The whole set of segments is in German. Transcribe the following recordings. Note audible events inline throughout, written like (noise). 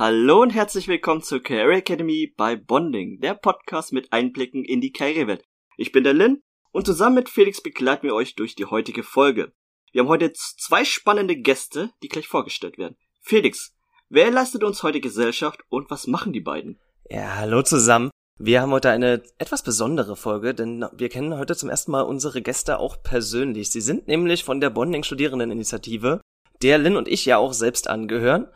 Hallo und herzlich willkommen zur Career Academy bei Bonding, der Podcast mit Einblicken in die Karrierewelt. Ich bin der Lin und zusammen mit Felix begleiten wir euch durch die heutige Folge. Wir haben heute zwei spannende Gäste, die gleich vorgestellt werden. Felix, wer leistet uns heute Gesellschaft und was machen die beiden? Ja, hallo zusammen. Wir haben heute eine etwas besondere Folge, denn wir kennen heute zum ersten Mal unsere Gäste auch persönlich. Sie sind nämlich von der Bonding Studierendeninitiative, der Lin und ich ja auch selbst angehören.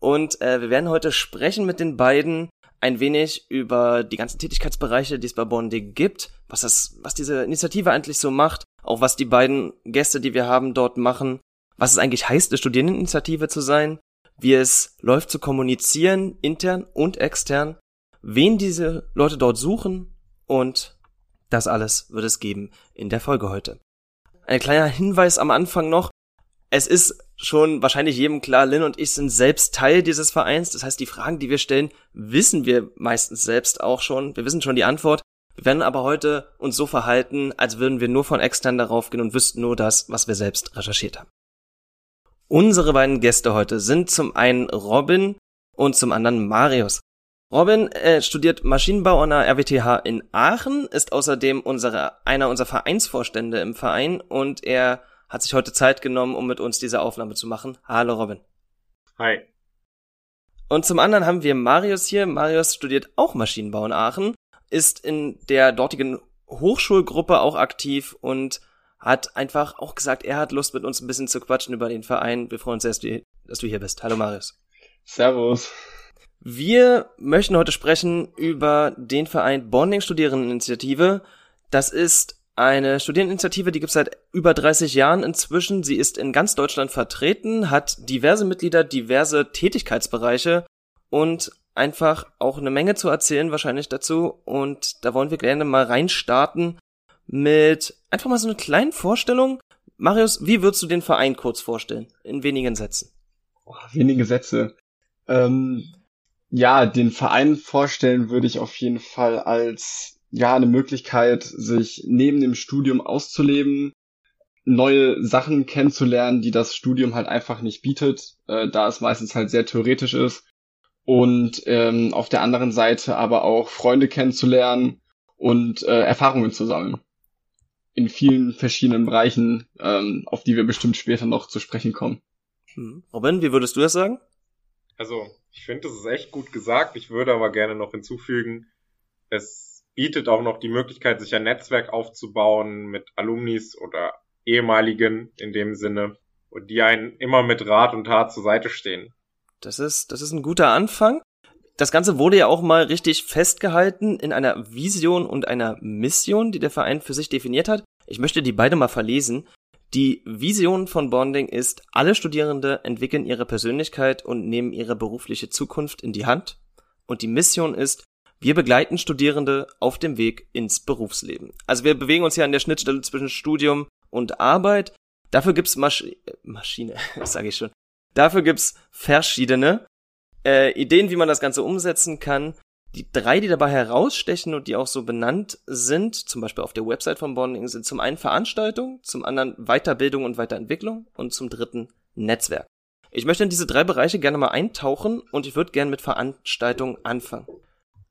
Und äh, wir werden heute sprechen mit den beiden ein wenig über die ganzen Tätigkeitsbereiche, die es bei Bonding gibt, was das, was diese Initiative eigentlich so macht, auch was die beiden Gäste, die wir haben, dort machen, was es eigentlich heißt, eine Studierendeninitiative zu sein, wie es läuft zu kommunizieren, intern und extern, wen diese Leute dort suchen und das alles wird es geben in der Folge heute. Ein kleiner Hinweis am Anfang noch. Es ist schon wahrscheinlich jedem klar, Lynn und ich sind selbst Teil dieses Vereins. Das heißt, die Fragen, die wir stellen, wissen wir meistens selbst auch schon. Wir wissen schon die Antwort. Wir werden aber heute uns so verhalten, als würden wir nur von extern darauf gehen und wüssten nur das, was wir selbst recherchiert haben. Unsere beiden Gäste heute sind zum einen Robin und zum anderen Marius. Robin äh, studiert Maschinenbau an der RWTH in Aachen, ist außerdem unsere, einer unserer Vereinsvorstände im Verein und er hat sich heute Zeit genommen, um mit uns diese Aufnahme zu machen. Hallo Robin. Hi. Und zum anderen haben wir Marius hier. Marius studiert auch Maschinenbau in Aachen, ist in der dortigen Hochschulgruppe auch aktiv und hat einfach auch gesagt, er hat Lust mit uns ein bisschen zu quatschen über den Verein. Wir freuen uns sehr, dass du hier bist. Hallo Marius. Servus. Wir möchten heute sprechen über den Verein Bonding Studierendeninitiative. Das ist eine Studiereninitiative, die gibt es seit über 30 Jahren inzwischen. Sie ist in ganz Deutschland vertreten, hat diverse Mitglieder, diverse Tätigkeitsbereiche und einfach auch eine Menge zu erzählen wahrscheinlich dazu. Und da wollen wir gerne mal reinstarten mit einfach mal so einer kleinen Vorstellung. Marius, wie würdest du den Verein kurz vorstellen? In wenigen Sätzen. Oh, wenige Sätze. Ähm, ja, den Verein vorstellen würde ich auf jeden Fall als ja eine Möglichkeit, sich neben dem Studium auszuleben, neue Sachen kennenzulernen, die das Studium halt einfach nicht bietet, äh, da es meistens halt sehr theoretisch ist. Und ähm, auf der anderen Seite aber auch Freunde kennenzulernen und äh, Erfahrungen zu sammeln. In vielen verschiedenen Bereichen, ähm, auf die wir bestimmt später noch zu sprechen kommen. Hm. Robin, wie würdest du das sagen? Also, ich finde, das ist echt gut gesagt. Ich würde aber gerne noch hinzufügen, es bietet auch noch die Möglichkeit, sich ein Netzwerk aufzubauen mit Alumnis oder ehemaligen in dem Sinne und die einen immer mit Rat und Tat zur Seite stehen. Das ist, das ist ein guter Anfang. Das Ganze wurde ja auch mal richtig festgehalten in einer Vision und einer Mission, die der Verein für sich definiert hat. Ich möchte die beide mal verlesen. Die Vision von Bonding ist, alle Studierende entwickeln ihre Persönlichkeit und nehmen ihre berufliche Zukunft in die Hand. Und die Mission ist, wir begleiten Studierende auf dem Weg ins Berufsleben. Also wir bewegen uns hier an der Schnittstelle zwischen Studium und Arbeit. Dafür gibt's Masch Maschine, (laughs) sage ich schon. Dafür gibt's verschiedene äh, Ideen, wie man das Ganze umsetzen kann. Die drei, die dabei herausstechen und die auch so benannt sind, zum Beispiel auf der Website von Bonding, sind zum einen Veranstaltung, zum anderen Weiterbildung und Weiterentwicklung und zum dritten Netzwerk. Ich möchte in diese drei Bereiche gerne mal eintauchen und ich würde gerne mit Veranstaltung anfangen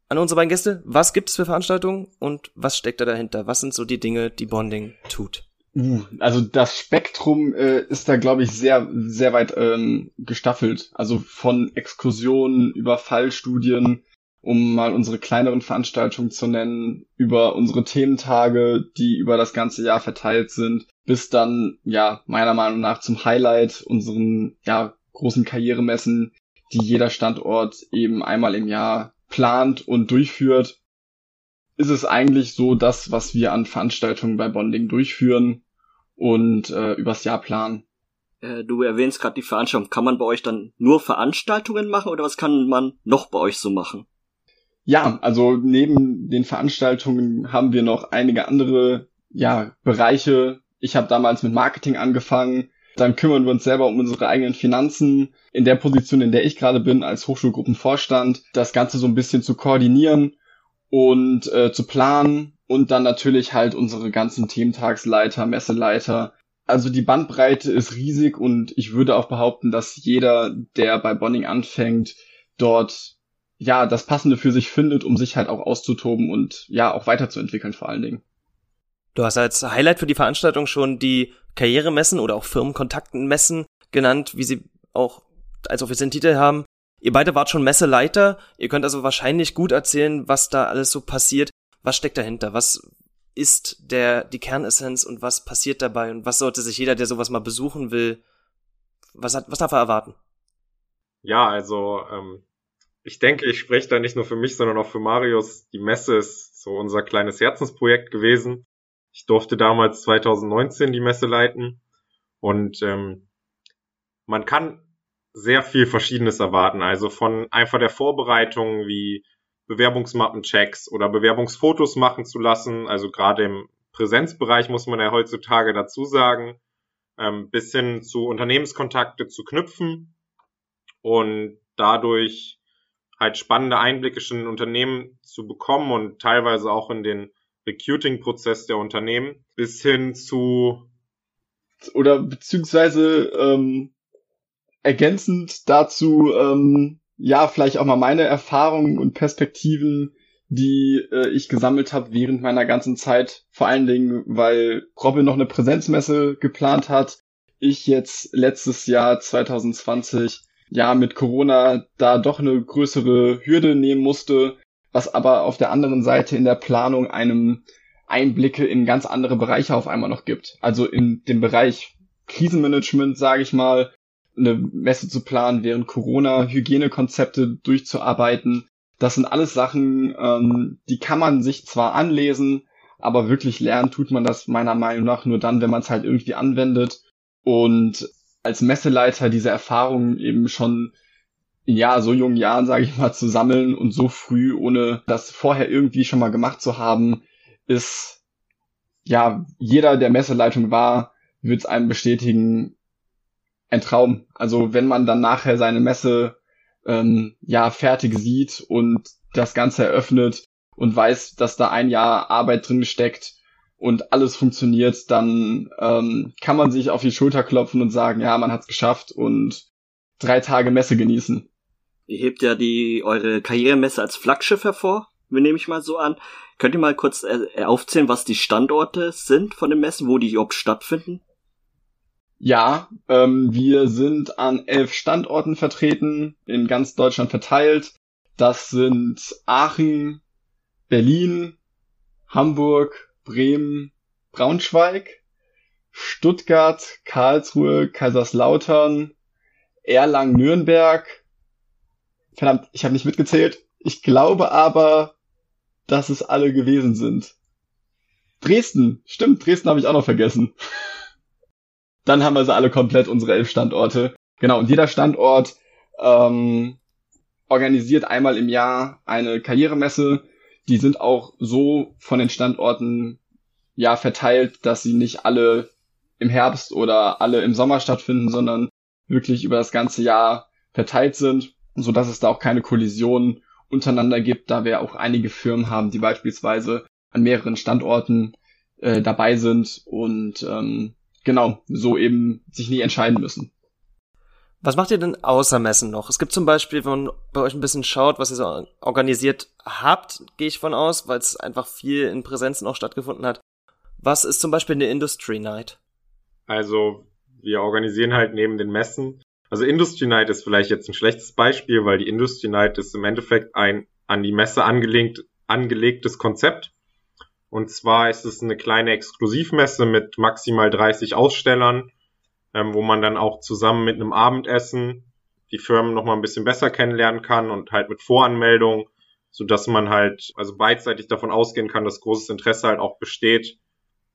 an unsere beiden Gäste, was gibt es für Veranstaltungen und was steckt da dahinter? Was sind so die Dinge, die Bonding tut? Uh, also das Spektrum äh, ist da, glaube ich, sehr, sehr weit ähm, gestaffelt. Also von Exkursionen über Fallstudien, um mal unsere kleineren Veranstaltungen zu nennen, über unsere Thementage, die über das ganze Jahr verteilt sind, bis dann, ja, meiner Meinung nach zum Highlight unseren, ja, großen Karrieremessen, die jeder Standort eben einmal im Jahr plant und durchführt, ist es eigentlich so das, was wir an Veranstaltungen bei Bonding durchführen und äh, übers Jahr planen. Äh, du erwähnst gerade die Veranstaltung. Kann man bei euch dann nur Veranstaltungen machen oder was kann man noch bei euch so machen? Ja, also neben den Veranstaltungen haben wir noch einige andere ja, Bereiche. Ich habe damals mit Marketing angefangen. Dann kümmern wir uns selber um unsere eigenen Finanzen. In der Position, in der ich gerade bin, als Hochschulgruppenvorstand, das Ganze so ein bisschen zu koordinieren und äh, zu planen und dann natürlich halt unsere ganzen Thementagsleiter, Messeleiter, also die Bandbreite ist riesig und ich würde auch behaupten, dass jeder, der bei Bonding anfängt, dort ja das Passende für sich findet, um sich halt auch auszutoben und ja auch weiterzuentwickeln vor allen Dingen. Du hast als Highlight für die Veranstaltung schon die Karrieremessen oder auch Firmenkontaktenmessen genannt, wie sie auch als offiziellen Titel haben. Ihr beide wart schon Messeleiter, ihr könnt also wahrscheinlich gut erzählen, was da alles so passiert. Was steckt dahinter? Was ist der, die Kernessenz und was passiert dabei und was sollte sich jeder, der sowas mal besuchen will, was, hat, was darf er erwarten? Ja, also ähm, ich denke, ich spreche da nicht nur für mich, sondern auch für Marius. Die Messe ist so unser kleines Herzensprojekt gewesen. Ich durfte damals 2019 die Messe leiten und ähm, man kann sehr viel Verschiedenes erwarten. Also von einfach der Vorbereitung wie Bewerbungsmappenchecks oder Bewerbungsfotos machen zu lassen. Also gerade im Präsenzbereich muss man ja heutzutage dazu sagen, ähm, bis hin zu Unternehmenskontakte zu knüpfen und dadurch halt spannende Einblicke schon in Unternehmen zu bekommen und teilweise auch in den Recruiting-Prozess der Unternehmen bis hin zu oder beziehungsweise ähm, ergänzend dazu ähm, ja, vielleicht auch mal meine Erfahrungen und Perspektiven, die äh, ich gesammelt habe während meiner ganzen Zeit. Vor allen Dingen, weil Robin noch eine Präsenzmesse geplant hat. Ich jetzt letztes Jahr 2020 ja mit Corona da doch eine größere Hürde nehmen musste, was aber auf der anderen Seite in der Planung einem Einblicke in ganz andere Bereiche auf einmal noch gibt. Also in dem Bereich Krisenmanagement, sage ich mal, eine Messe zu planen, während Corona Hygienekonzepte durchzuarbeiten. Das sind alles Sachen, ähm, die kann man sich zwar anlesen, aber wirklich lernen tut man das meiner Meinung nach nur dann, wenn man es halt irgendwie anwendet. Und als Messeleiter diese Erfahrungen eben schon ja so jungen Jahren, sage ich mal, zu sammeln und so früh, ohne das vorher irgendwie schon mal gemacht zu haben, ist ja jeder, der Messeleitung war, wird es einem bestätigen, ein Traum. Also wenn man dann nachher seine Messe ähm, ja fertig sieht und das Ganze eröffnet und weiß, dass da ein Jahr Arbeit drin steckt und alles funktioniert, dann ähm, kann man sich auf die Schulter klopfen und sagen, ja, man hat's geschafft und drei Tage Messe genießen. Ihr hebt ja die eure Karrieremesse als Flaggschiff hervor, nehme ich mal so an. Könnt ihr mal kurz äh, aufzählen, was die Standorte sind von den Messen, wo die überhaupt stattfinden? Ja, ähm, wir sind an elf Standorten vertreten, in ganz Deutschland verteilt. Das sind Aachen, Berlin, Hamburg, Bremen, Braunschweig, Stuttgart, Karlsruhe, Kaiserslautern, Erlangen, Nürnberg. Verdammt, ich habe nicht mitgezählt. Ich glaube aber, dass es alle gewesen sind. Dresden, stimmt, Dresden habe ich auch noch vergessen. (laughs) Dann haben wir sie alle komplett, unsere elf Standorte. Genau, und jeder Standort ähm, organisiert einmal im Jahr eine Karrieremesse. Die sind auch so von den Standorten ja verteilt, dass sie nicht alle im Herbst oder alle im Sommer stattfinden, sondern wirklich über das ganze Jahr verteilt sind, so dass es da auch keine Kollisionen untereinander gibt, da wir auch einige Firmen haben, die beispielsweise an mehreren Standorten äh, dabei sind und ähm, genau, so eben sich nie entscheiden müssen. Was macht ihr denn außer Messen noch? Es gibt zum Beispiel, wenn man bei euch ein bisschen schaut, was ihr so organisiert habt, gehe ich von aus, weil es einfach viel in Präsenzen auch stattgefunden hat. Was ist zum Beispiel eine Industry Night? Also, wir organisieren halt neben den Messen. Also Industry Night ist vielleicht jetzt ein schlechtes Beispiel, weil die Industry Night ist im Endeffekt ein an die Messe angelegt, angelegtes Konzept. Und zwar ist es eine kleine Exklusivmesse mit maximal 30 Ausstellern, ähm, wo man dann auch zusammen mit einem Abendessen die Firmen noch mal ein bisschen besser kennenlernen kann und halt mit Voranmeldung, so dass man halt also beidseitig davon ausgehen kann, dass großes Interesse halt auch besteht,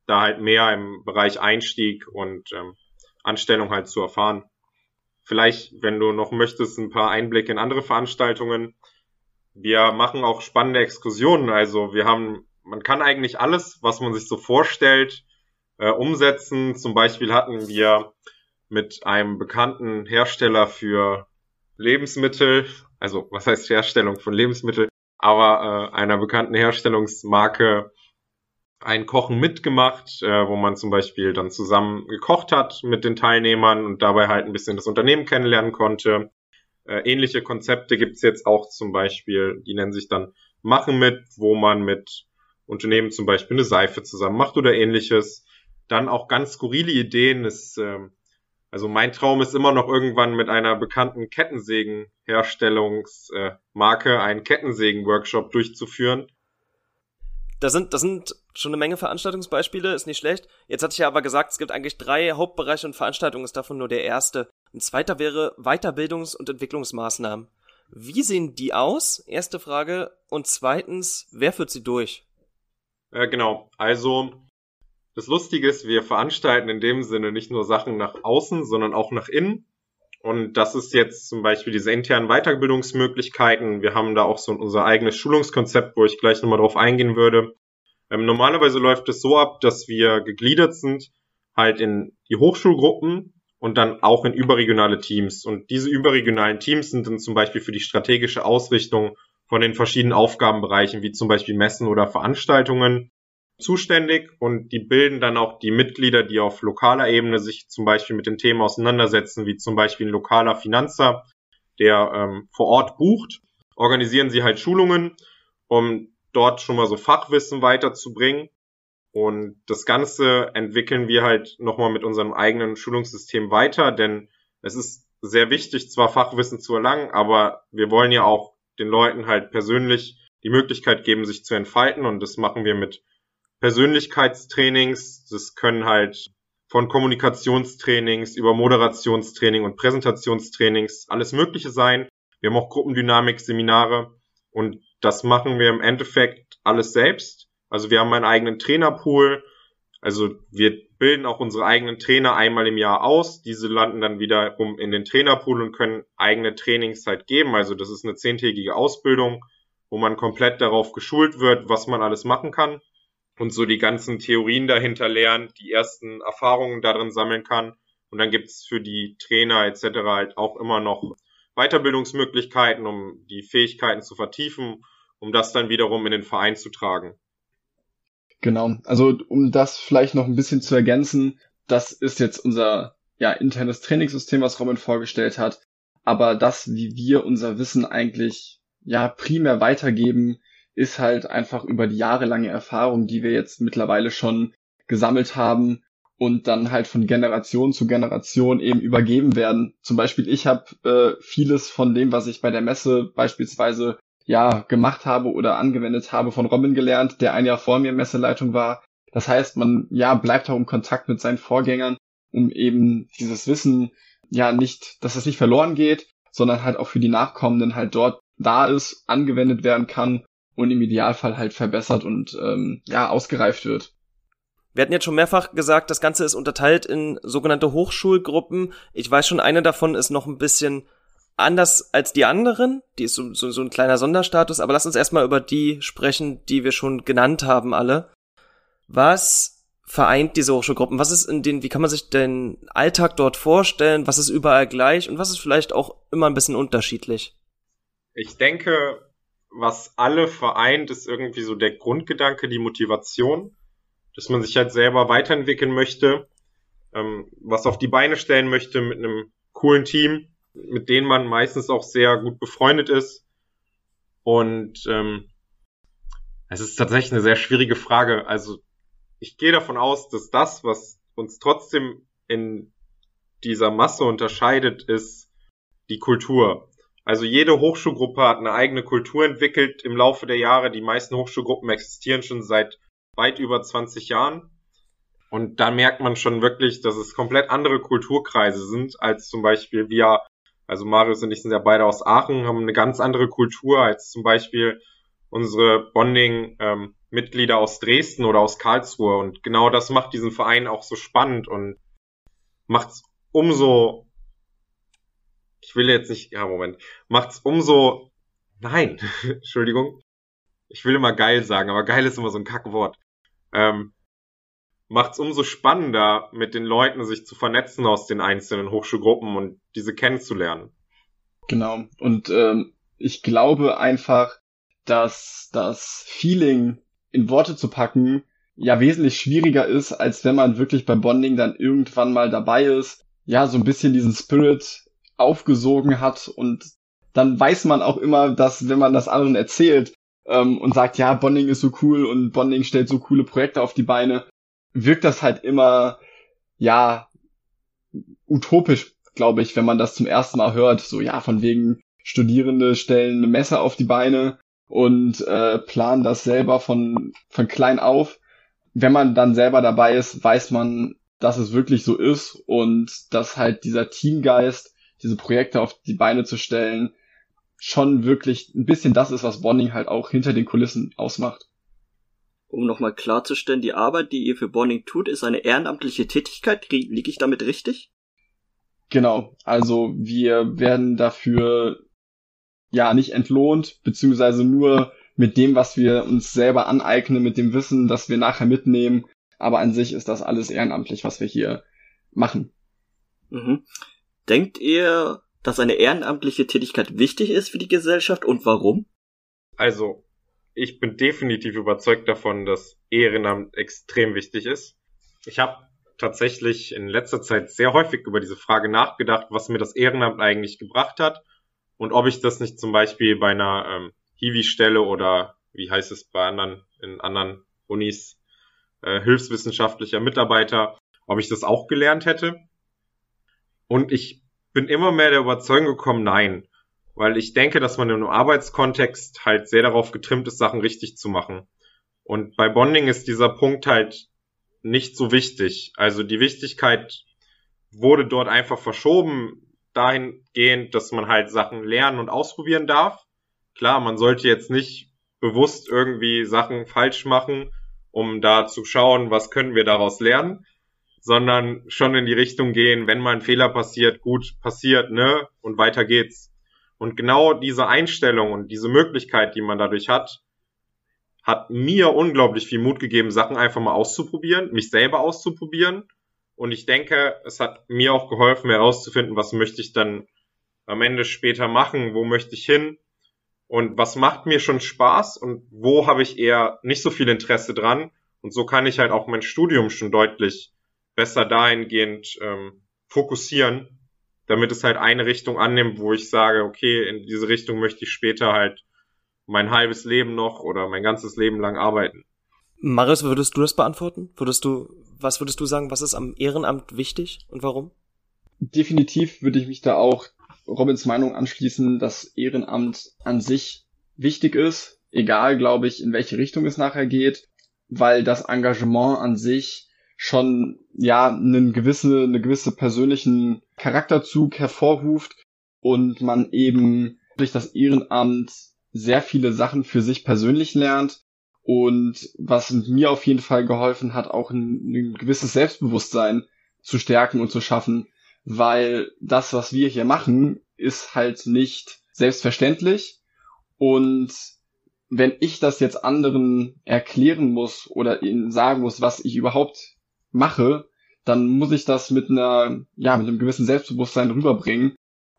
da halt mehr im Bereich Einstieg und ähm, Anstellung halt zu erfahren. Vielleicht, wenn du noch möchtest, ein paar Einblicke in andere Veranstaltungen. Wir machen auch spannende Exkursionen. Also wir haben, man kann eigentlich alles, was man sich so vorstellt, äh, umsetzen. Zum Beispiel hatten wir mit einem bekannten Hersteller für Lebensmittel, also was heißt Herstellung von Lebensmitteln, aber äh, einer bekannten Herstellungsmarke ein Kochen mitgemacht, äh, wo man zum Beispiel dann zusammen gekocht hat mit den Teilnehmern und dabei halt ein bisschen das Unternehmen kennenlernen konnte. Äh, ähnliche Konzepte gibt's jetzt auch zum Beispiel, die nennen sich dann Machen mit, wo man mit Unternehmen zum Beispiel eine Seife zusammen macht oder ähnliches. Dann auch ganz skurrile Ideen. Ist, äh, also mein Traum ist immer noch irgendwann mit einer bekannten Kettensägenherstellungsmarke äh, einen Kettensägen-Workshop durchzuführen da sind, da sind schon eine Menge Veranstaltungsbeispiele, ist nicht schlecht. Jetzt hatte ich ja aber gesagt, es gibt eigentlich drei Hauptbereiche und Veranstaltungen ist davon nur der erste. Ein zweiter wäre Weiterbildungs- und Entwicklungsmaßnahmen. Wie sehen die aus? Erste Frage. Und zweitens, wer führt sie durch? Äh, genau. Also, das Lustige ist, wir veranstalten in dem Sinne nicht nur Sachen nach außen, sondern auch nach innen. Und das ist jetzt zum Beispiel diese internen Weiterbildungsmöglichkeiten. Wir haben da auch so unser eigenes Schulungskonzept, wo ich gleich nochmal drauf eingehen würde. Ähm, normalerweise läuft es so ab, dass wir gegliedert sind halt in die Hochschulgruppen und dann auch in überregionale Teams. Und diese überregionalen Teams sind dann zum Beispiel für die strategische Ausrichtung von den verschiedenen Aufgabenbereichen, wie zum Beispiel Messen oder Veranstaltungen, zuständig und die bilden dann auch die Mitglieder, die auf lokaler Ebene sich zum Beispiel mit den Themen auseinandersetzen, wie zum Beispiel ein lokaler Finanzer, der ähm, vor Ort bucht, organisieren sie halt Schulungen, um dort schon mal so Fachwissen weiterzubringen. Und das Ganze entwickeln wir halt nochmal mit unserem eigenen Schulungssystem weiter, denn es ist sehr wichtig, zwar Fachwissen zu erlangen, aber wir wollen ja auch den Leuten halt persönlich die Möglichkeit geben, sich zu entfalten und das machen wir mit Persönlichkeitstrainings. Das können halt von Kommunikationstrainings über Moderationstraining und Präsentationstrainings alles Mögliche sein. Wir haben auch Gruppendynamik-Seminare und das machen wir im Endeffekt alles selbst. Also wir haben einen eigenen Trainerpool. Also wir bilden auch unsere eigenen Trainer einmal im Jahr aus. Diese landen dann wiederum in den Trainerpool und können eigene Trainings halt geben. Also das ist eine zehntägige Ausbildung, wo man komplett darauf geschult wird, was man alles machen kann und so die ganzen Theorien dahinter lernt, die ersten Erfahrungen darin sammeln kann. Und dann gibt's für die Trainer etc. halt auch immer noch Weiterbildungsmöglichkeiten, um die Fähigkeiten zu vertiefen, um das dann wiederum in den Verein zu tragen. Genau, also um das vielleicht noch ein bisschen zu ergänzen, das ist jetzt unser ja, internes Trainingssystem, was Robin vorgestellt hat. Aber das, wie wir unser Wissen eigentlich ja primär weitergeben, ist halt einfach über die jahrelange Erfahrung, die wir jetzt mittlerweile schon gesammelt haben und dann halt von Generation zu Generation eben übergeben werden. Zum Beispiel ich habe äh, vieles von dem, was ich bei der Messe beispielsweise ja gemacht habe oder angewendet habe, von Robin gelernt, der ein Jahr vor mir Messeleitung war. Das heißt, man ja bleibt auch im Kontakt mit seinen Vorgängern, um eben dieses Wissen ja nicht, dass es nicht verloren geht, sondern halt auch für die Nachkommenden halt dort da ist, angewendet werden kann und im Idealfall halt verbessert und ähm, ja ausgereift wird. Wir hatten jetzt schon mehrfach gesagt, das Ganze ist unterteilt in sogenannte Hochschulgruppen. Ich weiß schon, eine davon ist noch ein bisschen anders als die anderen. Die ist so, so, so ein kleiner Sonderstatus. Aber lass uns erstmal über die sprechen, die wir schon genannt haben, alle. Was vereint diese Hochschulgruppen? Was ist in den, wie kann man sich den Alltag dort vorstellen? Was ist überall gleich? Und was ist vielleicht auch immer ein bisschen unterschiedlich? Ich denke, was alle vereint, ist irgendwie so der Grundgedanke, die Motivation, dass man sich halt selber weiterentwickeln möchte, ähm, was auf die Beine stellen möchte mit einem coolen Team, mit denen man meistens auch sehr gut befreundet ist. Und ähm, es ist tatsächlich eine sehr schwierige Frage. Also ich gehe davon aus, dass das, was uns trotzdem in dieser Masse unterscheidet, ist die Kultur. Also jede Hochschulgruppe hat eine eigene Kultur entwickelt im Laufe der Jahre. Die meisten Hochschulgruppen existieren schon seit weit über 20 Jahren. Und da merkt man schon wirklich, dass es komplett andere Kulturkreise sind, als zum Beispiel wir, also Marius und ich sind ja beide aus Aachen, haben eine ganz andere Kultur als zum Beispiel unsere Bonding-Mitglieder ähm, aus Dresden oder aus Karlsruhe. Und genau das macht diesen Verein auch so spannend und macht es umso, ich will jetzt nicht, ja, Moment, macht's umso, nein, (laughs) Entschuldigung, ich will immer geil sagen, aber geil ist immer so ein Kackwort. Ähm, macht's umso spannender, mit den Leuten sich zu vernetzen aus den einzelnen Hochschulgruppen und diese kennenzulernen. Genau. Und ähm, ich glaube einfach, dass das Feeling in Worte zu packen ja wesentlich schwieriger ist, als wenn man wirklich beim Bonding dann irgendwann mal dabei ist, ja, so ein bisschen diesen Spirit aufgesogen hat und dann weiß man auch immer, dass wenn man das anderen erzählt ähm, und sagt, ja, Bonding ist so cool und Bonding stellt so coole Projekte auf die Beine, wirkt das halt immer, ja, utopisch, glaube ich, wenn man das zum ersten Mal hört. So, ja, von wegen Studierende stellen eine Messe auf die Beine und äh, planen das selber von, von klein auf. Wenn man dann selber dabei ist, weiß man, dass es wirklich so ist und dass halt dieser Teamgeist, diese Projekte auf die Beine zu stellen, schon wirklich ein bisschen das ist, was Bonding halt auch hinter den Kulissen ausmacht. Um nochmal klarzustellen, die Arbeit, die ihr für Bonding tut, ist eine ehrenamtliche Tätigkeit. Liege ich damit richtig? Genau. Also wir werden dafür ja nicht entlohnt, beziehungsweise nur mit dem, was wir uns selber aneignen, mit dem Wissen, das wir nachher mitnehmen. Aber an sich ist das alles ehrenamtlich, was wir hier machen. Mhm. Denkt ihr, dass eine ehrenamtliche Tätigkeit wichtig ist für die Gesellschaft und warum? Also, ich bin definitiv überzeugt davon, dass Ehrenamt extrem wichtig ist. Ich habe tatsächlich in letzter Zeit sehr häufig über diese Frage nachgedacht, was mir das Ehrenamt eigentlich gebracht hat und ob ich das nicht zum Beispiel bei einer ähm, Hiwi-Stelle oder wie heißt es bei anderen, in anderen Unis, äh, hilfswissenschaftlicher Mitarbeiter, ob ich das auch gelernt hätte. Und ich bin immer mehr der Überzeugung gekommen, nein. Weil ich denke, dass man im Arbeitskontext halt sehr darauf getrimmt ist, Sachen richtig zu machen. Und bei Bonding ist dieser Punkt halt nicht so wichtig. Also die Wichtigkeit wurde dort einfach verschoben dahingehend, dass man halt Sachen lernen und ausprobieren darf. Klar, man sollte jetzt nicht bewusst irgendwie Sachen falsch machen, um da zu schauen, was können wir daraus lernen, sondern schon in die Richtung gehen, wenn mal ein Fehler passiert, gut passiert, ne, und weiter geht's. Und genau diese Einstellung und diese Möglichkeit, die man dadurch hat, hat mir unglaublich viel Mut gegeben, Sachen einfach mal auszuprobieren, mich selber auszuprobieren und ich denke, es hat mir auch geholfen herauszufinden, was möchte ich dann am Ende später machen, wo möchte ich hin und was macht mir schon Spaß und wo habe ich eher nicht so viel Interesse dran. Und so kann ich halt auch mein Studium schon deutlich besser dahingehend ähm, fokussieren, damit es halt eine Richtung annimmt, wo ich sage, okay, in diese Richtung möchte ich später halt mein halbes Leben noch oder mein ganzes Leben lang arbeiten. Marius, würdest du das beantworten? Würdest du, was würdest du sagen, was ist am Ehrenamt wichtig und warum? Definitiv würde ich mich da auch Robins Meinung anschließen, dass Ehrenamt an sich wichtig ist, egal, glaube ich, in welche Richtung es nachher geht, weil das Engagement an sich schon, ja, einen gewisse, eine gewisse persönlichen Charakterzug hervorruft und man eben durch das Ehrenamt sehr viele Sachen für sich persönlich lernt und was mir auf jeden Fall geholfen hat, auch ein, ein gewisses Selbstbewusstsein zu stärken und zu schaffen, weil das, was wir hier machen, ist halt nicht selbstverständlich. Und wenn ich das jetzt anderen erklären muss oder ihnen sagen muss, was ich überhaupt mache, dann muss ich das mit einer, ja, mit einem gewissen Selbstbewusstsein rüberbringen.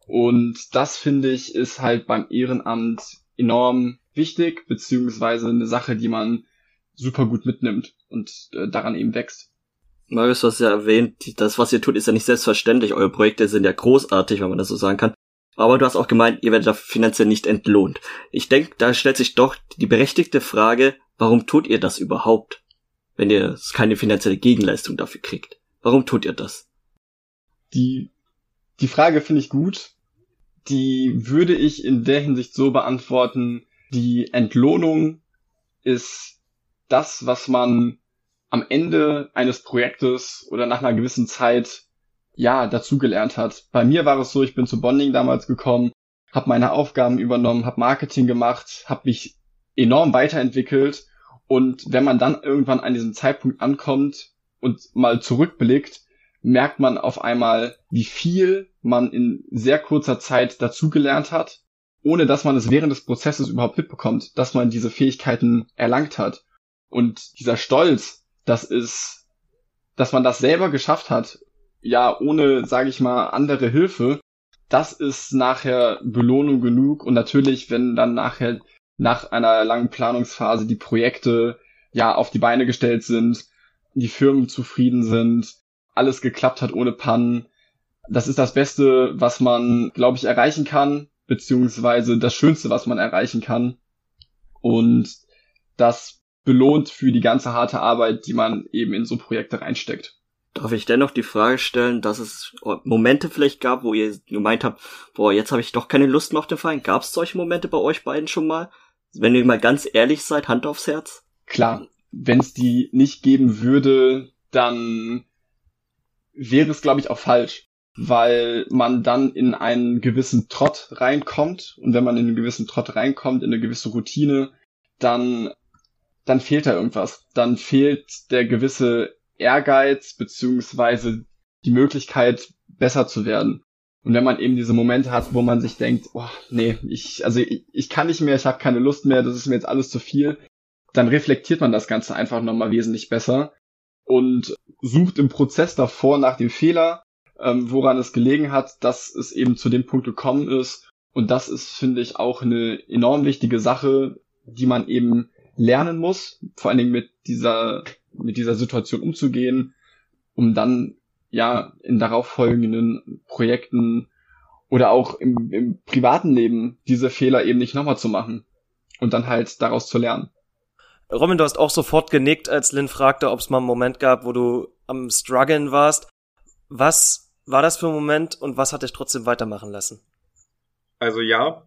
Und das finde ich ist halt beim Ehrenamt enorm wichtig, beziehungsweise eine Sache, die man super gut mitnimmt und äh, daran eben wächst. Marius, du hast ja erwähnt, das, was ihr tut, ist ja nicht selbstverständlich. Eure Projekte sind ja großartig, wenn man das so sagen kann. Aber du hast auch gemeint, ihr werdet dafür finanziell nicht entlohnt. Ich denke, da stellt sich doch die berechtigte Frage, warum tut ihr das überhaupt? Wenn ihr keine finanzielle Gegenleistung dafür kriegt. Warum tut ihr das? Die, die Frage finde ich gut. Die würde ich in der Hinsicht so beantworten, die Entlohnung ist das, was man am Ende eines Projektes oder nach einer gewissen Zeit ja dazugelernt hat. Bei mir war es so, ich bin zu Bonding damals gekommen, habe meine Aufgaben übernommen, habe Marketing gemacht, habe mich enorm weiterentwickelt und wenn man dann irgendwann an diesem Zeitpunkt ankommt und mal zurückblickt, merkt man auf einmal, wie viel man in sehr kurzer Zeit dazugelernt hat, ohne dass man es während des Prozesses überhaupt mitbekommt, dass man diese Fähigkeiten erlangt hat. Und dieser Stolz, das ist, dass man das selber geschafft hat, ja, ohne, sage ich mal, andere Hilfe, das ist nachher Belohnung genug. Und natürlich, wenn dann nachher nach einer langen Planungsphase die Projekte ja auf die Beine gestellt sind, die Firmen zufrieden sind, alles geklappt hat ohne Pannen. Das ist das Beste, was man, glaube ich, erreichen kann, beziehungsweise das Schönste, was man erreichen kann. Und das belohnt für die ganze harte Arbeit, die man eben in so Projekte reinsteckt. Darf ich dennoch die Frage stellen, dass es Momente vielleicht gab, wo ihr gemeint habt, boah, jetzt habe ich doch keine Lust mehr auf den Verein. Gab es solche Momente bei euch beiden schon mal? Wenn ihr mal ganz ehrlich seid, Hand aufs Herz? Klar, wenn es die nicht geben würde, dann wäre es, glaube ich, auch falsch, weil man dann in einen gewissen Trott reinkommt und wenn man in einen gewissen Trott reinkommt, in eine gewisse Routine, dann, dann fehlt da irgendwas. Dann fehlt der gewisse Ehrgeiz beziehungsweise die Möglichkeit, besser zu werden. Und wenn man eben diese Momente hat, wo man sich denkt, oh, nee, ich, also ich, ich kann nicht mehr, ich habe keine Lust mehr, das ist mir jetzt alles zu viel, dann reflektiert man das Ganze einfach nochmal wesentlich besser und sucht im Prozess davor nach dem Fehler, ähm, woran es gelegen hat, dass es eben zu dem Punkt gekommen ist. Und das ist, finde ich, auch eine enorm wichtige Sache, die man eben lernen muss, vor allen Dingen mit dieser, mit dieser Situation umzugehen, um dann ja in darauffolgenden Projekten oder auch im, im privaten Leben diese Fehler eben nicht nochmal zu machen und dann halt daraus zu lernen. Robin, du hast auch sofort genickt, als Lynn fragte, ob es mal einen Moment gab, wo du am struggeln warst. Was war das für ein Moment und was hat dich trotzdem weitermachen lassen? Also ja,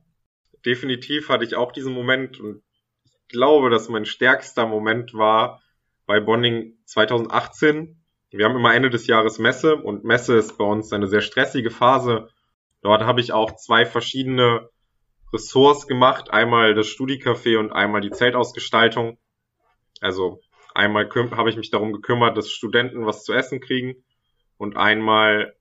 definitiv hatte ich auch diesen Moment und ich glaube, dass mein stärkster Moment war bei Bonding 2018. Wir haben immer Ende des Jahres Messe und Messe ist bei uns eine sehr stressige Phase. Dort habe ich auch zwei verschiedene Ressorts gemacht, einmal das Studicafé und einmal die Zeltausgestaltung. Also einmal habe ich mich darum gekümmert, dass Studenten was zu essen kriegen und einmal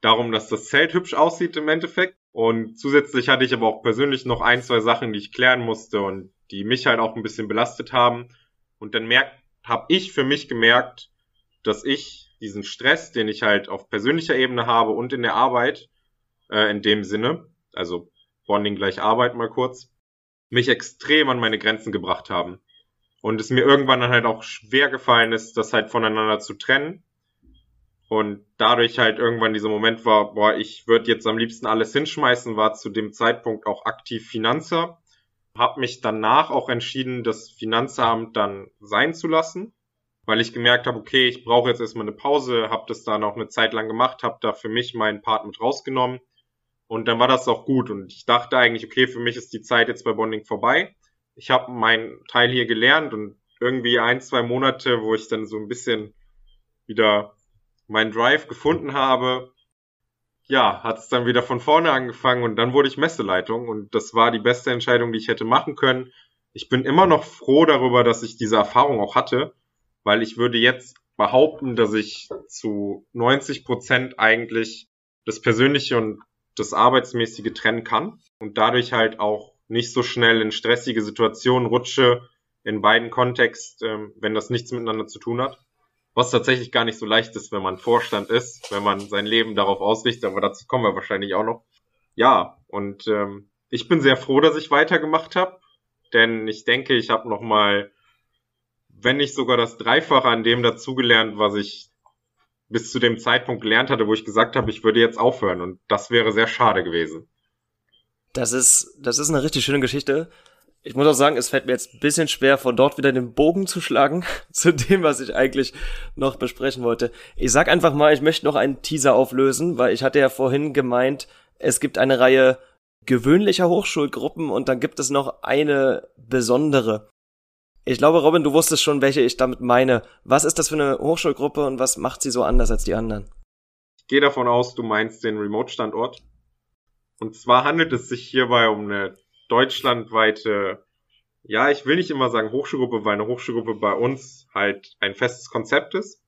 darum, dass das Zelt hübsch aussieht im Endeffekt. Und zusätzlich hatte ich aber auch persönlich noch ein, zwei Sachen, die ich klären musste und die mich halt auch ein bisschen belastet haben. Und dann merkt, habe ich für mich gemerkt, dass ich diesen Stress, den ich halt auf persönlicher Ebene habe und in der Arbeit, äh, in dem Sinne, also Bonding gleich Arbeit mal kurz, mich extrem an meine Grenzen gebracht haben. Und es mir irgendwann dann halt auch schwer gefallen ist, das halt voneinander zu trennen. Und dadurch halt irgendwann dieser Moment war, boah, ich würde jetzt am liebsten alles hinschmeißen, war zu dem Zeitpunkt auch aktiv Finanzer. Hab mich danach auch entschieden, das Finanzamt dann sein zu lassen, weil ich gemerkt habe, okay, ich brauche jetzt erstmal eine Pause, habe das dann auch eine Zeit lang gemacht, habe da für mich meinen Part mit rausgenommen und dann war das auch gut und ich dachte eigentlich, okay, für mich ist die Zeit jetzt bei Bonding vorbei ich habe meinen Teil hier gelernt und irgendwie ein, zwei Monate, wo ich dann so ein bisschen wieder meinen Drive gefunden habe, ja, hat es dann wieder von vorne angefangen und dann wurde ich Messeleitung und das war die beste Entscheidung, die ich hätte machen können. Ich bin immer noch froh darüber, dass ich diese Erfahrung auch hatte, weil ich würde jetzt behaupten, dass ich zu 90 Prozent eigentlich das Persönliche und das Arbeitsmäßige trennen kann und dadurch halt auch nicht so schnell in stressige Situationen rutsche, in beiden Kontexten, ähm, wenn das nichts miteinander zu tun hat. Was tatsächlich gar nicht so leicht ist, wenn man Vorstand ist, wenn man sein Leben darauf ausrichtet, aber dazu kommen wir wahrscheinlich auch noch. Ja, und ähm, ich bin sehr froh, dass ich weitergemacht habe, denn ich denke, ich habe noch mal, wenn nicht sogar das Dreifache an dem dazugelernt, was ich bis zu dem Zeitpunkt gelernt hatte, wo ich gesagt habe, ich würde jetzt aufhören. Und das wäre sehr schade gewesen. Das ist, das ist eine richtig schöne Geschichte. Ich muss auch sagen, es fällt mir jetzt ein bisschen schwer, von dort wieder den Bogen zu schlagen (laughs) zu dem, was ich eigentlich noch besprechen wollte. Ich sag einfach mal, ich möchte noch einen Teaser auflösen, weil ich hatte ja vorhin gemeint, es gibt eine Reihe gewöhnlicher Hochschulgruppen und dann gibt es noch eine besondere. Ich glaube, Robin, du wusstest schon, welche ich damit meine. Was ist das für eine Hochschulgruppe und was macht sie so anders als die anderen? Ich gehe davon aus, du meinst den Remote-Standort. Und zwar handelt es sich hierbei um eine deutschlandweite, ja, ich will nicht immer sagen Hochschulgruppe, weil eine Hochschulgruppe bei uns halt ein festes Konzept ist.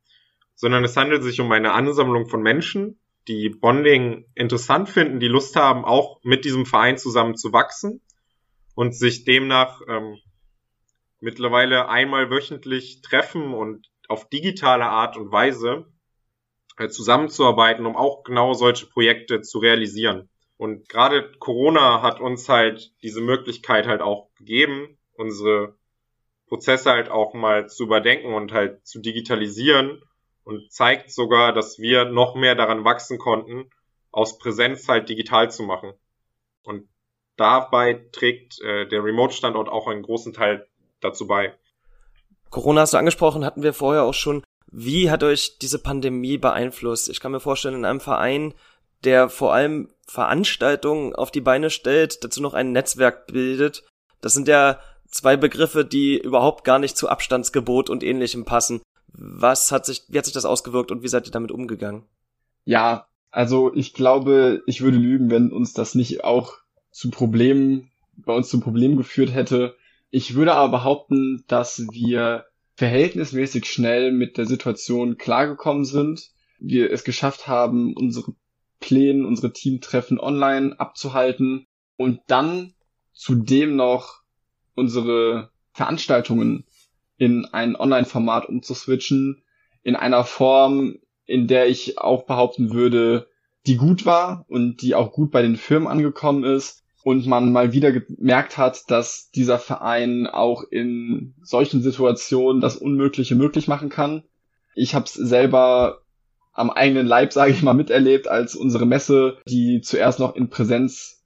sondern es handelt sich um eine Ansammlung von Menschen, die Bonding interessant finden, die Lust haben, auch mit diesem Verein zusammen zu wachsen und sich demnach ähm, mittlerweile einmal wöchentlich treffen und auf digitale Art und Weise äh, zusammenzuarbeiten, um auch genau solche Projekte zu realisieren. Und gerade Corona hat uns halt diese Möglichkeit halt auch gegeben, unsere Prozesse halt auch mal zu überdenken und halt zu digitalisieren und zeigt sogar, dass wir noch mehr daran wachsen konnten, aus Präsenz halt digital zu machen. Und dabei trägt äh, der Remote-Standort auch einen großen Teil dazu bei. Corona hast du angesprochen, hatten wir vorher auch schon. Wie hat euch diese Pandemie beeinflusst? Ich kann mir vorstellen, in einem Verein, der vor allem Veranstaltungen auf die Beine stellt, dazu noch ein Netzwerk bildet. Das sind ja zwei Begriffe, die überhaupt gar nicht zu Abstandsgebot und ähnlichem passen. Was hat sich, wie hat sich das ausgewirkt und wie seid ihr damit umgegangen? Ja, also ich glaube, ich würde lügen, wenn uns das nicht auch zu Problemen, bei uns zu Problemen geführt hätte. Ich würde aber behaupten, dass wir verhältnismäßig schnell mit der Situation klargekommen sind. Wir es geschafft haben, unsere Pläne, unsere Teamtreffen online abzuhalten und dann zudem noch unsere Veranstaltungen in ein Online-Format umzuswitchen, in einer Form, in der ich auch behaupten würde, die gut war und die auch gut bei den Firmen angekommen ist und man mal wieder gemerkt hat, dass dieser Verein auch in solchen Situationen das Unmögliche möglich machen kann. Ich habe es selber am eigenen Leib, (laughs) sage ich mal, miterlebt, als unsere Messe, die zuerst noch in Präsenz